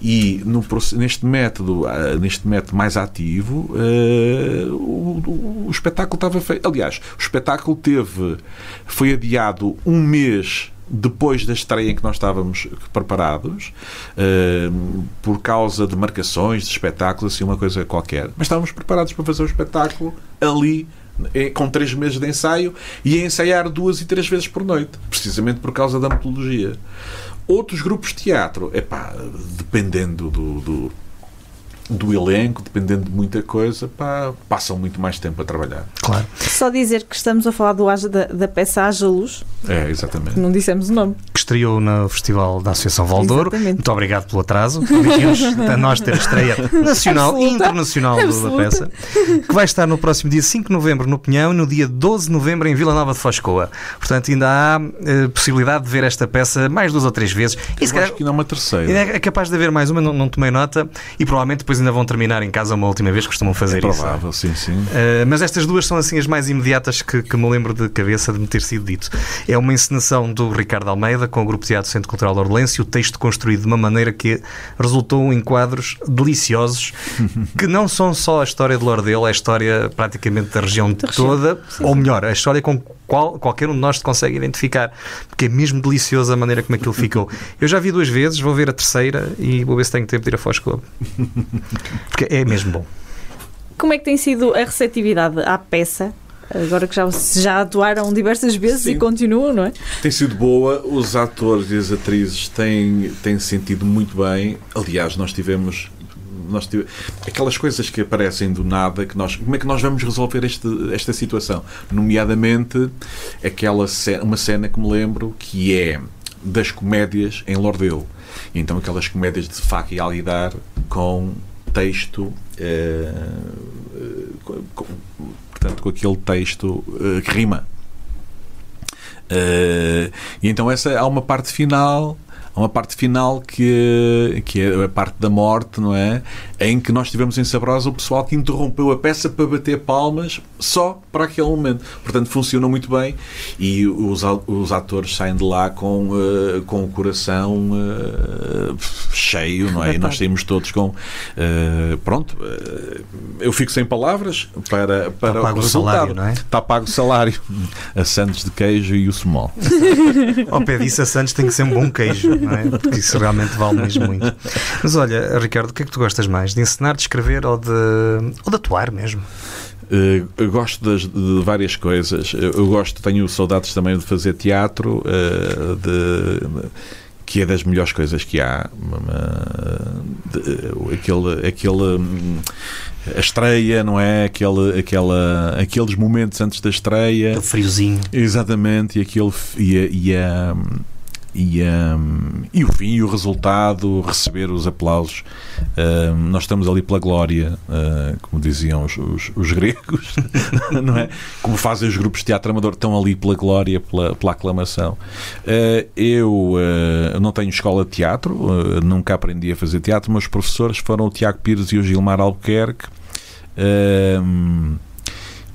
C: E no, neste, método, ah, neste método mais ativo, uh, o, o, o, espetáculo estava feito. Aliás, o espetáculo teve. foi adiado um mês depois da estreia em que nós estávamos preparados, uh, por causa de marcações, de espetáculos, assim, uma coisa qualquer. Mas estávamos preparados para fazer o espetáculo ali é, com três meses de ensaio e a ensaiar duas e três vezes por noite, precisamente por causa da metodologia. Outros grupos de teatro, epá, dependendo do, do do elenco, dependendo de muita coisa, pá, passam muito mais tempo a trabalhar.
A: Claro.
B: Só dizer que estamos a falar do, da, da peça Haja Luz,
C: É, exatamente.
B: não dissemos o nome.
A: Que estreou no Festival da Associação Valdouro.
B: Exatamente.
A: Muito obrigado pelo atraso. A nós ter a estreia nacional e internacional do- da peça. Que vai estar no próximo dia 5 de novembro no Pinhão e no dia 12 de novembro em Vila Nova de Foscoa. Portanto, ainda há eh, possibilidade de ver esta peça mais duas ou três vezes. E
C: Eu
A: se calhar-
C: acho que ainda há uma terceira.
A: É capaz de haver mais uma, não, não tomei nota, e provavelmente depois ainda vão terminar em casa uma última vez, costumam fazer
C: É
A: isso.
C: provável, sim, sim.
A: Uh, mas estas duas são assim as mais imediatas que, que me lembro de cabeça de me ter sido dito. É uma encenação do Ricardo Almeida com o Grupo Teatro Centro Cultural Orlense, o texto construído de uma maneira que resultou em quadros deliciosos <laughs> que não são só a história de Lordelo, é a história praticamente da região toda, ou melhor, a história com qual qualquer um de nós se consegue identificar, porque é mesmo deliciosa a maneira como aquilo ficou. Eu já vi duas vezes, vou ver a terceira e vou ver se tenho tempo de ir a Foscoa. Porque é mesmo bom.
B: Como é que tem sido a receptividade à peça? Agora que já, já atuaram diversas vezes
C: Sim.
B: e continuam, não é?
C: Tem sido boa, os atores e as atrizes têm, têm sentido muito bem. Aliás, nós tivemos. Nós aquelas coisas que aparecem do nada, que nós, como é que nós vamos resolver este, esta situação? Nomeadamente, aquela ce- uma cena que me lembro que é das comédias em Lordeu. Então, aquelas comédias de faca e alguidar com texto. eh, com- portanto, com aquele texto eh, que rima. Eh, e então essa há uma parte final há uma parte final que, que é a parte da morte, não é? Em que nós tivemos em Sabrosa o pessoal que interrompeu a peça para bater palmas só para aquele momento. Portanto, funcionou muito bem e os, os atores saem de lá com, eh, com o coração eh, cheio, não é? E nós saímos todos com. eh, pronto, eu fico sem palavras para, para
A: pago o
C: resultado.
A: salário, não é?
C: Está pago o salário. A Santos de queijo e o small.
A: Ao pé disso, a Santos tem que ser um bom queijo, não é? Porque isso realmente vale mesmo muito. Mas olha, Ricardo, o que é que tu gostas mais? De ensinar, de escrever ou de, ou de atuar mesmo?
C: Eh, gosto das- de várias coisas. Eu, eu gosto, tenho saudades também de fazer teatro, eh, de- que é das melhores coisas que há. De- aquele, aquele, a estreia, não é? Aquele, aquela, aqueles momentos antes da estreia.
A: O friozinho.
C: Exatamente, e aquele e a, e a- e, a- e o fim, e o resultado, receber os aplausos. Ahm, nós estamos ali pela glória, ah, como diziam os, os- os gregos, <laughs> não é? Como fazem os grupos de teatro amador, estão ali pela glória, pela, pela aclamação. Ah, eu ah, não tenho escola de teatro, nunca aprendi a fazer teatro, meus professores foram o Tiago Pires e o Gilmar Albuquerque.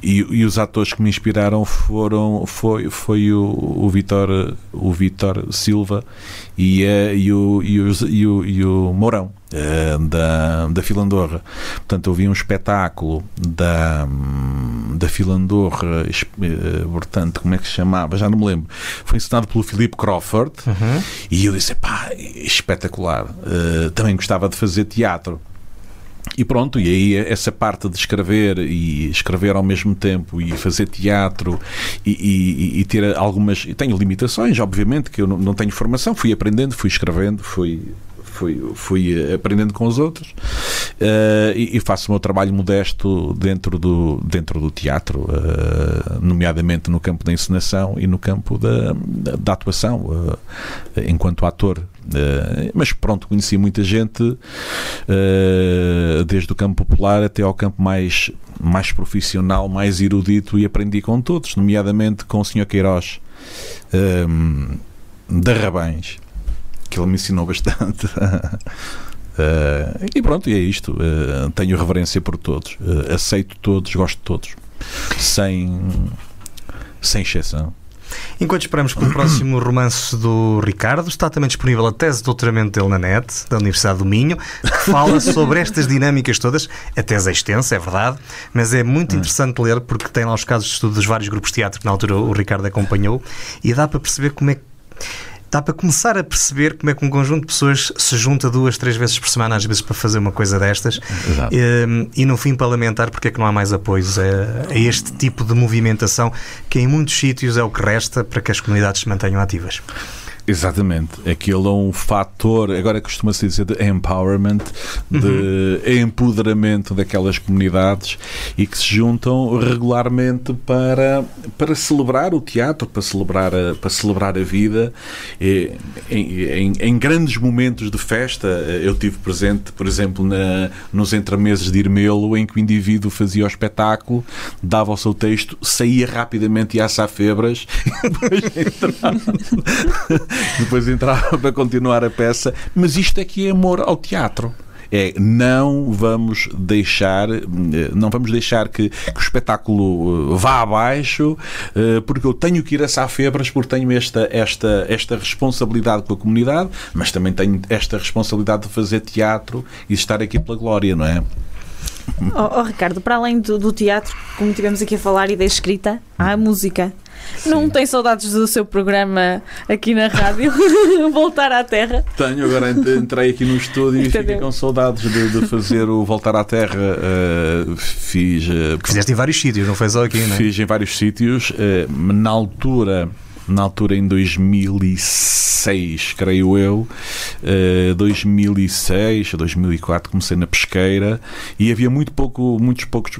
C: E, e os atores que me inspiraram foram foi, foi o, o Vitor o Vitor Silva e, eh, e, o, e, o, e, o, e o Mourão eh, da, da Filandorra. Portanto, eu vi um espetáculo da, da Filandorra, eh, portanto, como é que se chamava? Já não me lembro. Foi ensinado pelo Philip Crawford e eu disse: pá, espetacular. Também gostava de fazer teatro. E pronto, e aí essa parte de escrever e escrever ao mesmo tempo e fazer teatro e, e- e ter algumas. Tenho limitações, obviamente, que eu não, tenho formação, fui aprendendo, fui escrevendo, fui. Fui, fui eh, aprendendo com os outros eh, e, e faço o meu trabalho modesto dentro do, dentro do teatro, eh, nomeadamente no campo da encenação e no campo da, da, atuação, eh, enquanto ator. Eh, mas pronto, conheci muita gente eh, desde o campo popular até ao campo mais, mais profissional, mais erudito e aprendi com todos, nomeadamente com o Sr. Queiroz eh, da Rabães, que ele me ensinou bastante. <laughs> Eh, e pronto, e é isto. Tenho reverência por todos, aceito todos, gosto de todos, sem, sem exceção.
A: Enquanto esperamos pelo próximo <clears throat> romance do Ricardo, está também disponível a tese de doutoramento dele na NET, da Universidade do Minho, que fala <laughs> sobre estas dinâmicas todas. A tese é extensa, é verdade, mas é muito interessante ler porque tem lá os casos de estudo dos vários grupos de teatro que na altura o Ricardo acompanhou e dá para perceber como é que dá para começar a perceber como é que um conjunto de pessoas se junta duas, três vezes por semana, às vezes, para fazer uma coisa destas
C: Exato.
A: e, e no fim para lamentar porque é que não há mais apoios a, a este tipo de movimentação que em muitos sítios é o que resta para que as comunidades se mantenham ativas.
C: Exatamente. Aquilo é um fator, agora costuma-se dizer, de empowerment, de empoderamento daquelas comunidades e que se juntam regularmente para, para celebrar o teatro, para celebrar a, para celebrar a vida. E, em, em, grandes momentos de festa, eu tive presente, por exemplo, na, nos entremeses de Irmelo, em que o indivíduo fazia o espetáculo, dava o seu texto, saía rapidamente e às safebras <laughs> e depois entrava depois entrava <laughs> para continuar a peça. Mas isto é que é amor ao teatro. É, não vamos deixar não vamos deixar que, que o espetáculo eh, vá abaixo eh, porque eu tenho que ir a Safebras porque tenho esta, esta, esta responsabilidade com a comunidade mas também tenho esta responsabilidade de fazer teatro e estar aqui pela glória, não é?
B: Oh, oh, Ricardo, para além do, do teatro, como tivemos aqui a falar, e da escrita, há a música. Não tem saudades do seu programa aqui na rádio? <laughs> Voltar à Terra?
C: Tenho, agora ent- entrei aqui no estúdio e
B: Entendeu?
C: fiquei com saudades de, de fazer o Voltar à Terra. Uh, fiz. uh,
A: fizeste em vários sítios, não foi só aqui, não é?
C: Fiz em vários sítios. eh, na altura, na altura em 2006, creio eu, eh, 2006 ou 2004, comecei na pesqueira e havia muito pouco, muitos poucos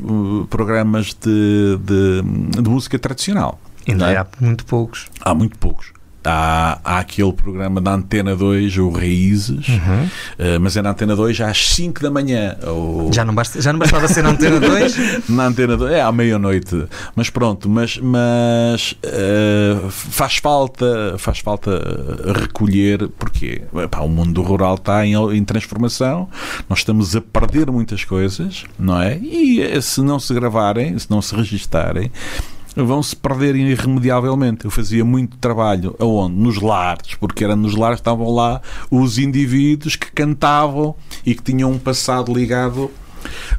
C: programas de, de, de música tradicional.
A: Ainda
C: é?
A: há muito poucos.
C: Há muito poucos. Há, há aquele programa da Antena 2, o Raízes, eh, mas é na Antena 2 às 5 da manhã. Ou...
A: Já não, basta, já não bastava ser na Antena 2? <laughs>
C: Na antena do- é à meia-noite, mas pronto, mas, mas eh, faz falta faz falta recolher porque o mundo rural está em, em transformação, nós estamos a perder muitas coisas, não é? E eh, se não se gravarem, se não se registarem, vão se perder irremediavelmente. Eu fazia muito trabalho aonde? Nos lares, porque era nos lares estavam lá os indivíduos que cantavam e que tinham um passado ligado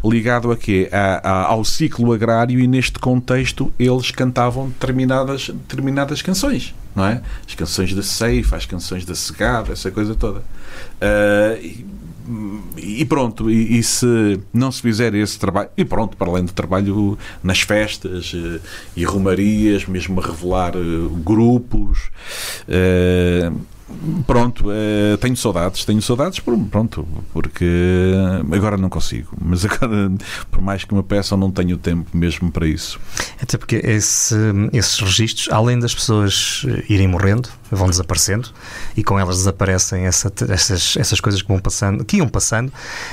C: ligado a quê? A- a- ao ciclo agrário e neste contexto eles cantavam determinadas, determinadas canções, não é? As canções da ceifa, as canções da segada, essa coisa toda. E, e pronto, e, e se não se fizer esse trabalho, e pronto, para além do trabalho nas festas eh, e romarias, mesmo a revelar eh, grupos, eh, Pronto, tenho saudades, tenho saudades, pronto, porque agora não consigo. <laughs> Mas agora, por mais que me peçam, não tenho tempo mesmo para isso.
A: Até porque esse- esses registros, além das pessoas irem morrendo, vão desaparecendo e com elas desaparecem essa- essas, essas coisas que vão passando, que iam passando,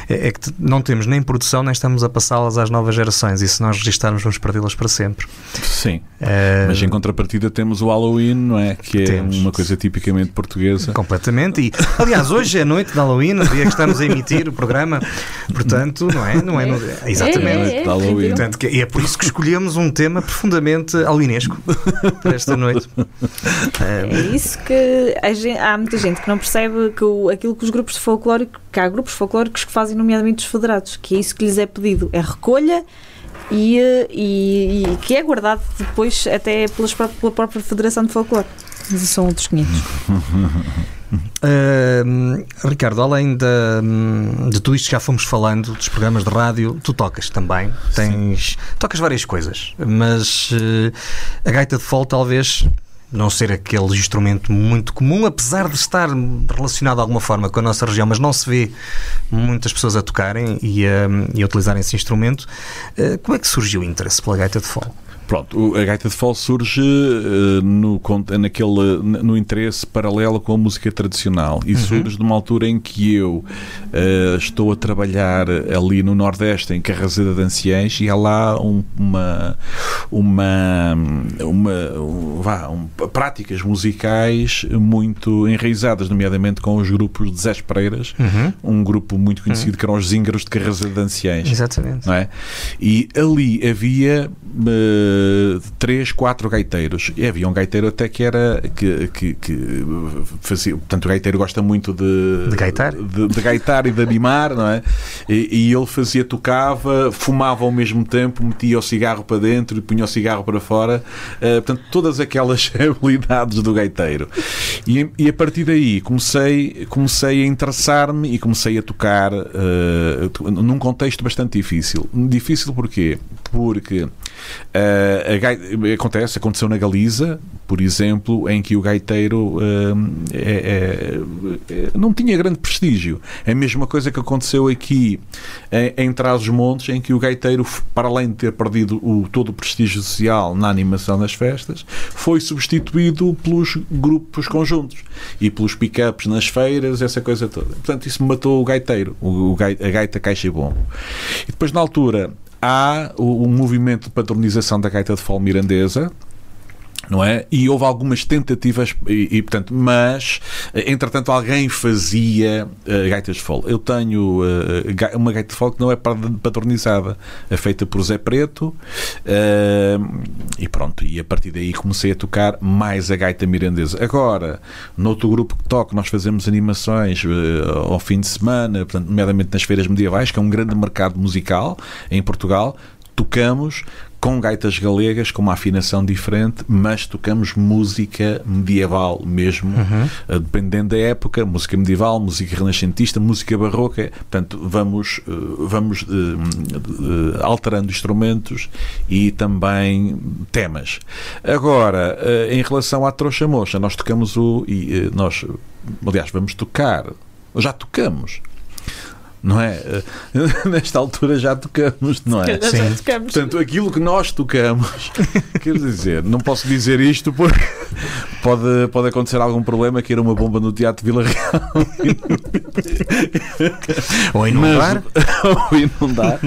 A: é, é que não temos nem produção nem estamos a passá-las às novas gerações e se nós registarmos vamos perdê-las para sempre.
C: Sim,
A: Eh,
C: mas em contrapartida temos o Halloween, não é? Que é
A: Temos.
C: uma coisa tipicamente portuguesa.
A: Completamente. E, aliás, hoje é noite de Halloween, o dia que estamos a emitir o programa. Portanto, não é? Não é, no- exatamente.
B: É, é, é,
C: de Halloween.
A: Portanto, que- e é por isso que escolhemos um tema profundamente halloweenesco para esta noite. Eh,
B: É isso que a gen- há muita gente que não percebe que o- aquilo que os grupos de folclore, que há grupos folclóricos que fazem, nomeadamente os federados, que é isso que lhes é pedido, é recolha e, e- e que é guardado depois até pelas pela própria Federação de Folclore. Mas isso são outros 500.
A: Hum, <laughs> Ricardo, além hum, de tudo isto que já fomos falando, dos programas de rádio, tu tocas também. Tens, tocas várias coisas, mas eh, a gaita de fole talvez não ser aquele instrumento muito comum, apesar de estar relacionado de alguma forma com a nossa região, mas não se vê muitas pessoas a tocarem e a, e a utilizarem esse instrumento. Eh, como é que surgiu o interesse pela gaita de fole?
C: Pronto, a gaita de fole surge eh, no, naquele, no interesse paralelo com a música tradicional e surge numa altura em que eu eh, estou a trabalhar ali no Nordeste, em Carrazeda de Anciães, e há lá um- uma, uma, uma um, vá, um- práticas musicais muito enraizadas, nomeadamente com os grupos de Zé Pereiras, um grupo muito conhecido que eram os Zíngaros de Carrazeda de Anciães
A: Exatamente.
C: não é? E ali havia eh, três, quatro gaiteiros. E havia um gaiteiro até que era que, que, que fazia, portanto o gaiteiro gosta muito de
A: De gaitar?
C: de, de gaitar e de animar, não é? E, e ele fazia, tocava, fumava ao mesmo tempo, metia o cigarro para dentro e punha o cigarro para fora. Eh, portanto, todas aquelas <laughs> habilidades do gaiteiro. E, e a partir daí comecei, comecei a interessar-me e comecei a tocar uh, num contexto bastante difícil. Difícil porquê? Porque uh, acontece, aconteceu na Galiza, por exemplo, em que o gaiteiro uh, é, é, não tinha grande prestígio. É a mesma coisa que aconteceu aqui em, em Trás-os-Montes, em que o gaiteiro, para além de ter perdido o, todo o prestígio social na animação das festas, foi substituído pelos grupos conjuntos e pelos pick-ups nas feiras, essa coisa toda. Portanto, isso matou o gaiteiro, o, o a gaita caixa e bombo. E depois, na altura, há o, o movimento de patronização da gaita de fole mirandesa, não é? E houve algumas tentativas, e, e, portanto, mas, entretanto, alguém fazia uh, gaitas de fole. Eu tenho uh, uma gaita de fole que não é patronizada, é feita por Zé Preto, uh, e pronto, e a partir daí comecei a tocar mais a gaita mirandesa. Agora, no outro grupo que toco, nós fazemos animações ao fim de semana, portanto, nomeadamente nas feiras medievais, que é um grande mercado musical em Portugal, tocamos com gaitas galegas, com uma afinação diferente, mas tocamos música medieval mesmo, uhum. Eh, dependendo da época, música medieval, música renascentista, música barroca. Portanto, vamos, eh, vamos uh, alterando instrumentos e também temas. Agora, em relação à trouxa mocha, nós tocamos o. E, nós, aliás, vamos tocar, já tocamos não é? <laughs> Nesta altura já tocamos, não é?
B: Sim. Já tocamos.
C: Portanto, aquilo que nós tocamos, <laughs> quer dizer, não posso dizer isto porque <laughs> pode, pode acontecer algum problema que era uma bomba no Teatro Vila Real.
A: ou inundar.
C: Mas, ou inundar.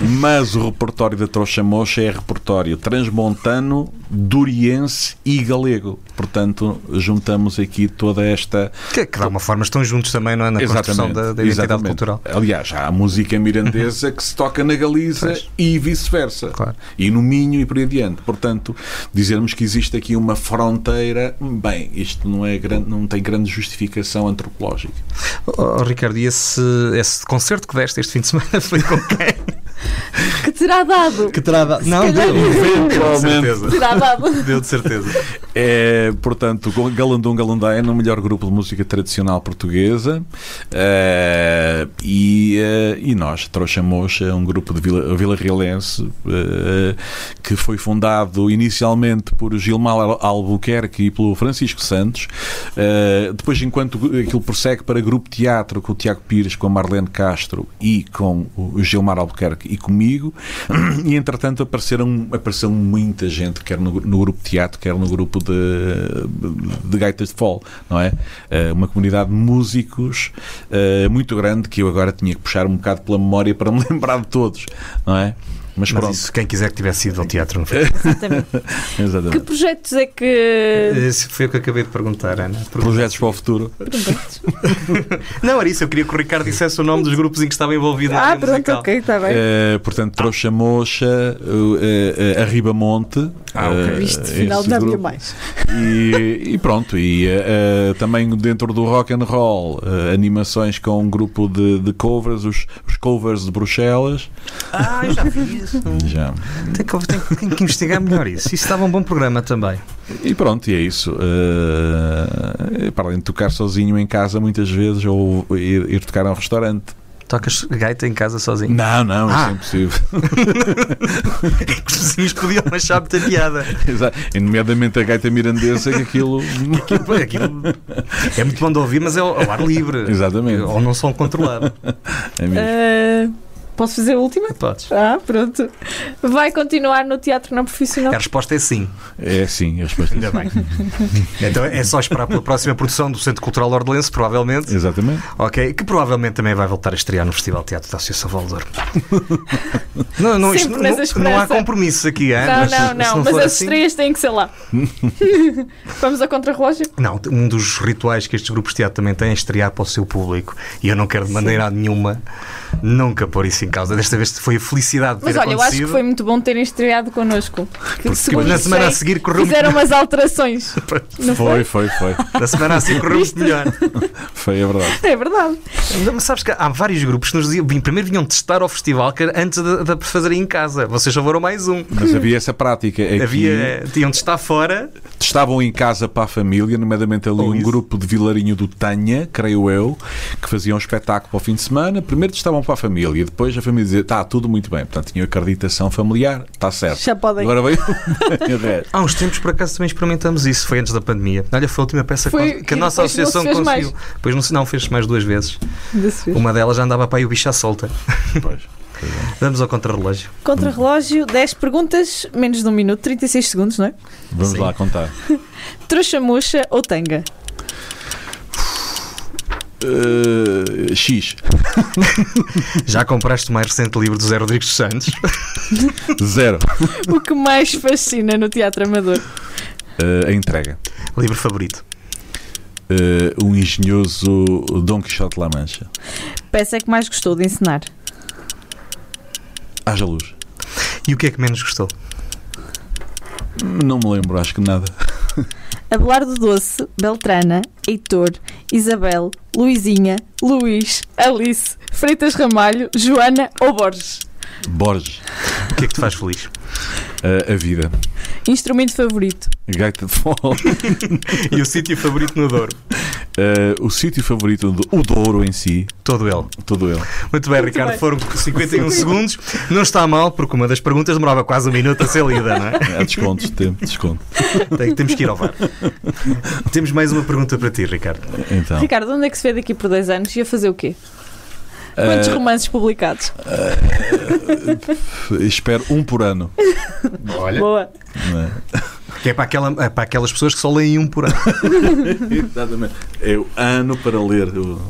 C: Mas o repertório da Trouxa Mocha é repertório transmontano, duriense e galego. Portanto, juntamos aqui toda esta.
A: Que, que de alguma forma estão juntos também, não é? Na exatamente, construção da, da identidade exatamente. cultural.
C: Aliás, há a música mirandesa <laughs> que se toca na Galiza pois. e vice-versa.
A: Claro.
C: E no Minho e por aí adiante. Portanto, dizermos que existe aqui uma fronteira, bem, isto não, é grande, não tem grande justificação antropológica.
A: Oh, Ricardo, e esse, esse concerto que deste este fim de semana <laughs> foi com quem? <laughs>
B: Que terá dado.
A: Que terá dado.
B: Não,
A: deu,
C: eventualmente.
B: Terá dado.
A: Deu de certeza.
C: É, portanto, Galandum Galandaia no melhor grupo de música tradicional portuguesa. Uh, e, uh, e nós, Trouxa Mocha, um grupo de Vila, Vila Realense uh, que foi fundado inicialmente por Gilmar Albuquerque e pelo Francisco Santos. depois, enquanto aquilo prossegue para grupo teatro com o Tiago Pires, com a Marlene Castro e com o Gilmar Albuquerque e comigo, <clears throat> e entretanto apareceram, apareceu muita gente, quer no, no grupo teatro, quer no grupo de, de, de gaitas de fall, não é? Uh, uma comunidade de músicos uh, muito grande que eu agora tinha que puxar um bocado pela memória para me <laughs> lembrar de todos, não é?
A: Mas, Mas isso, quem quiser que tivesse ido ao teatro, não
B: foi? Exatamente. <laughs> Exatamente. Que projetos é que.
A: Esse foi o que eu acabei de perguntar, Ana.
C: Projetos para o futuro. <laughs>
A: não, era isso. Eu queria que o Ricardo dissesse o nome dos grupos em que estava envolvido
B: Ah, pronto, musical. ok, está bem.
C: Uh, portanto, Trouxa Mocha, uh, uh, Arriba Monte.
A: Ah, ok.
B: Isto, final não havia mais.
C: E, e, pronto. E também dentro do rock and roll, animações com um grupo de, de covers, os, os covers de Bruxelas.
A: Ah, eu já vi <laughs> isso.
C: Já.
A: Tem que, tem, tem que investigar melhor isso. Isso estava um bom programa também.
C: E pronto, e é isso. Uh, para além de tocar sozinho em casa, muitas vezes, ou ir, ir tocar a um restaurante.
A: Tocas gaita em casa sozinho?
C: Não, não, ah. isso é impossível. <laughs>
A: Os vizinhos podiam achar muita piada.
C: Exato. E, nomeadamente a gaita mirandesa, que aquilo...
A: aquilo, aquilo é muito bom de ouvir, mas é ao ar livre.
C: Exatamente.
A: Ou não som controlado.
B: É mesmo. Uh... Posso fazer a última?
A: Podes.
B: Ah, pronto. Vai continuar no teatro não profissional?
A: A resposta é sim.
C: É sim, a resposta
A: Ainda bem. <laughs> então é só esperar pela próxima produção do Centro Cultural Ordelense, provavelmente.
C: Exatamente.
A: Ok, que provavelmente também vai voltar a estrear no Festival Teatro da Associação Valdor. <laughs> não, não, isto, não, não, há compromissos aqui,
B: hein? Não, mas, não, não, mas as assim... estreias têm que ser lá. <laughs> Vamos a contra-relógio?
A: Não, um dos rituais que estes grupos de teatro também têm é estrear para o seu público. E eu não quero de maneira sim. nenhuma nunca pôr isso em causa. Desta vez foi a felicidade de
B: Mas
A: ter
B: olha, eu acho que foi muito bom terem estreado connosco. Que
A: Porque na semana a seguir correu
B: Fizeram <laughs> umas alterações. <laughs> Não
C: Foi, foi, foi.
A: Na semana a seguir <laughs> correu muito melhor.
C: Foi, é verdade.
B: É verdade.
A: Mas sabes que há vários grupos que nos diziam, primeiro vinham testar ao festival antes de, de fazerem em casa. Vocês só foram mais um.
C: Mas havia essa prática. Aqui,
A: Havia, tinham de estar fora.
C: Estavam em casa para a família, nomeadamente ali um grupo de Vilarinho do Tanha, creio eu, que faziam um espetáculo para o fim de semana. Primeiro estavam para a família, depois a família dizia: está tudo muito bem. Portanto, tinham acreditação familiar, está certo.
B: Já podem.
C: Agora veio. <laughs>
A: Há uns tempos, por acaso, também experimentamos isso. Foi antes da pandemia. Olha, foi a última peça
B: Foi-
A: que, que a nossa associação conseguiu. Depois não, se- não fez mais duas vezes. Uma delas já andava para aí o bicho à solta.
C: Pois.
A: Vamos ao contrarrelógio.
B: Contra-relógio, 10 perguntas, menos de um minuto, 36 segundos, não é?
C: Vamos
A: Sim.
C: lá contar. <laughs>
B: Trouxa mocha ou tanga?
C: Uh, X. <laughs>
A: Já compraste o mais recente livro do Zé Rodrigues dos Santos? <laughs>
C: Zero.
B: O que mais fascina no teatro amador?
C: Uh, a entrega.
A: livro favorito.
C: Uh, um engenhoso Dom Quixote de La Mancha.
B: Peça é que mais gostou de ensinar?
C: Haja luz.
A: E o que é que menos gostou?
C: Não me lembro, acho que nada.
B: Abelardo Doce, Beltrana, Heitor, Isabel, Luizinha, Luís, Alice, Freitas Ramalho, Joana ou Borges?
C: Borges.
A: O que é que te faz feliz?
C: Uh, a vida.
B: Instrumento favorito?
C: Gaita de Fol. <laughs>
A: E o sítio favorito no Douro?
C: Uh, <laughs> o sítio favorito do o Douro em si,
A: Todo ele.
C: todo ele.
A: Muito bem, Ricardo.
B: bem.
A: Foram 51 <laughs> segundos. Não está mal, porque uma das perguntas demorava quase um minuto a ser lida, não é?
C: Há descontos, tempo, desconto.
A: Tem- Temos que ir ao VAR. Temos mais uma pergunta para ti, Ricardo.
C: Então,
B: Ricardo, onde é que se vê daqui por 10 anos? Ia fazer o quê? Quantos
C: uh,
B: romances publicados?
C: espero um por ano.
A: Olha.
B: Boa.
C: é?
A: Que é para, aquela, é para aquelas pessoas que só leem um por ano. <laughs>
C: Exatamente. É o ano para ler o-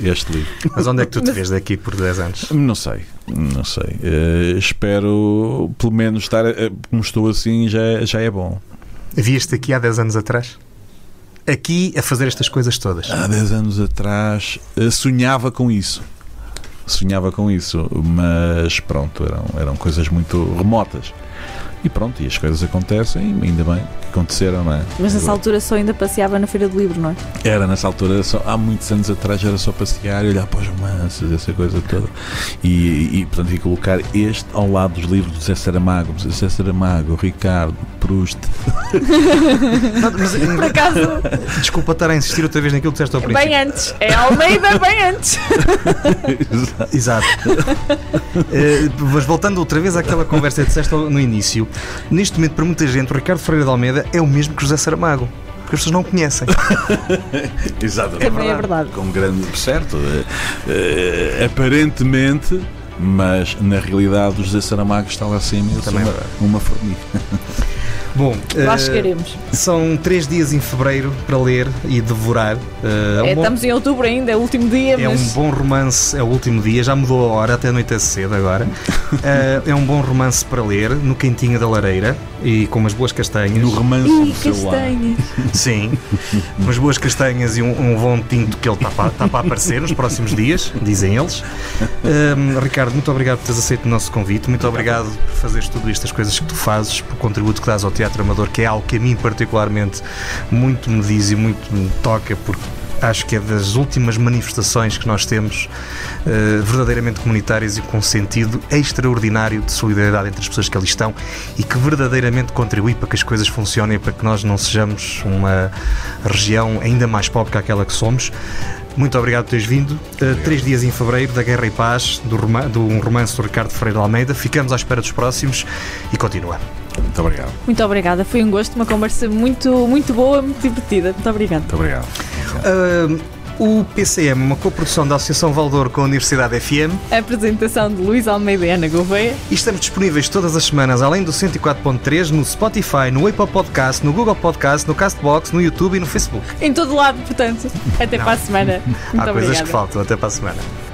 C: este livro.
A: Mas onde é que tu te vês daqui por 10 anos?
C: Não sei, não sei. Uh, espero pelo menos estar uh, como estou assim já, já é bom.
A: Vias-te aqui há 10 anos atrás? Aqui a fazer estas coisas todas.
C: Há 10 anos atrás uh, sonhava com isso. Sonhava com isso, mas pronto, eram, eram coisas muito remotas. E pronto, e as coisas acontecem, ainda bem que aconteceram, não é?
B: Mas nessa altura só ainda passeava na Feira do Livro, não é?
C: Era nessa altura, só, há muitos anos atrás, era só passear e olhar para os romances, essa coisa toda. E, e portanto, e colocar este ao lado dos livros do Zé Saramago, Zé Saramago, Ricardo, Proust.
A: Mas, <laughs>
B: Por acaso,
A: desculpa estar a insistir outra vez naquilo que disseste ao princípio.
B: bem antes. É Almeida, bem antes. <laughs>
A: Exato. Eh, mas voltando outra vez àquela conversa que disseste no início, neste momento, para muita gente, o Ricardo Ferreira de Almeida é o mesmo que José Saramago. Porque as pessoas não conhecem. <laughs>
C: Exatamente.
B: Também é verdade.
C: Com grande. Certo. eh, eh, aparentemente. Mas na realidade o José Saramago está lá acima e eu
A: Também é
C: uma,
A: verdade.
C: uma formiga. <laughs>
A: Bom,
B: Lá
A: eh,
B: chegaremos.
A: são três dias em fevereiro para ler e devorar. Eh, é um
B: É,
A: bom-
B: estamos em outubro ainda, é o último dia,
A: É um
B: mas
A: bom romance, é o último dia, já mudou a hora, até anoitece cedo agora. <laughs> Eh, é um bom romance para ler, no quentinho da lareira e com umas boas castanhas.
C: No romance
B: Ih,
C: do celular. <laughs>
A: Sim, umas boas castanhas e um, um bom tinto que ele está para, está para aparecer nos próximos dias, dizem eles. Ehm, Ricardo, muito obrigado por teres aceito o nosso convite, muito obrigado por fazeres tudo isto, as coisas que tu fazes, por contributo que dás ao Teatro Amador, que é algo que a mim particularmente muito me diz e muito me toca, porque acho que é das últimas manifestações que nós temos eh, verdadeiramente comunitárias e com sentido extraordinário de solidariedade entre as pessoas que ali estão e que verdadeiramente contribui para que as coisas funcionem, para que nós não sejamos uma região ainda mais pobre que aquela que somos. Muito obrigado por teres vindo. Eh, três dias em fevereiro, da Guerra e Paz, do, do um romance do Ricardo Ferreira Almeida. Ficamos à espera dos próximos e continua.
C: Muito obrigado.
B: Muito obrigada, foi um gosto, uma conversa muito, muito boa, muito divertida. Muito obrigada.
C: Muito obrigado.
A: Ah, o PCM, uma coprodução da Associação Valdor com a Universidade FM,
B: A apresentação de Luís Almeida e Ana Gouveia.
A: e estamos disponíveis todas as semanas, além do 104.3, no Spotify, no Apple Podcast, no Google Podcast, no Castbox, no YouTube e no Facebook.
B: Em todo lado, portanto. Até
A: Não.
B: para a semana. <laughs> Muito
A: Há coisas
B: obrigada.
A: que faltam. Até para a semana.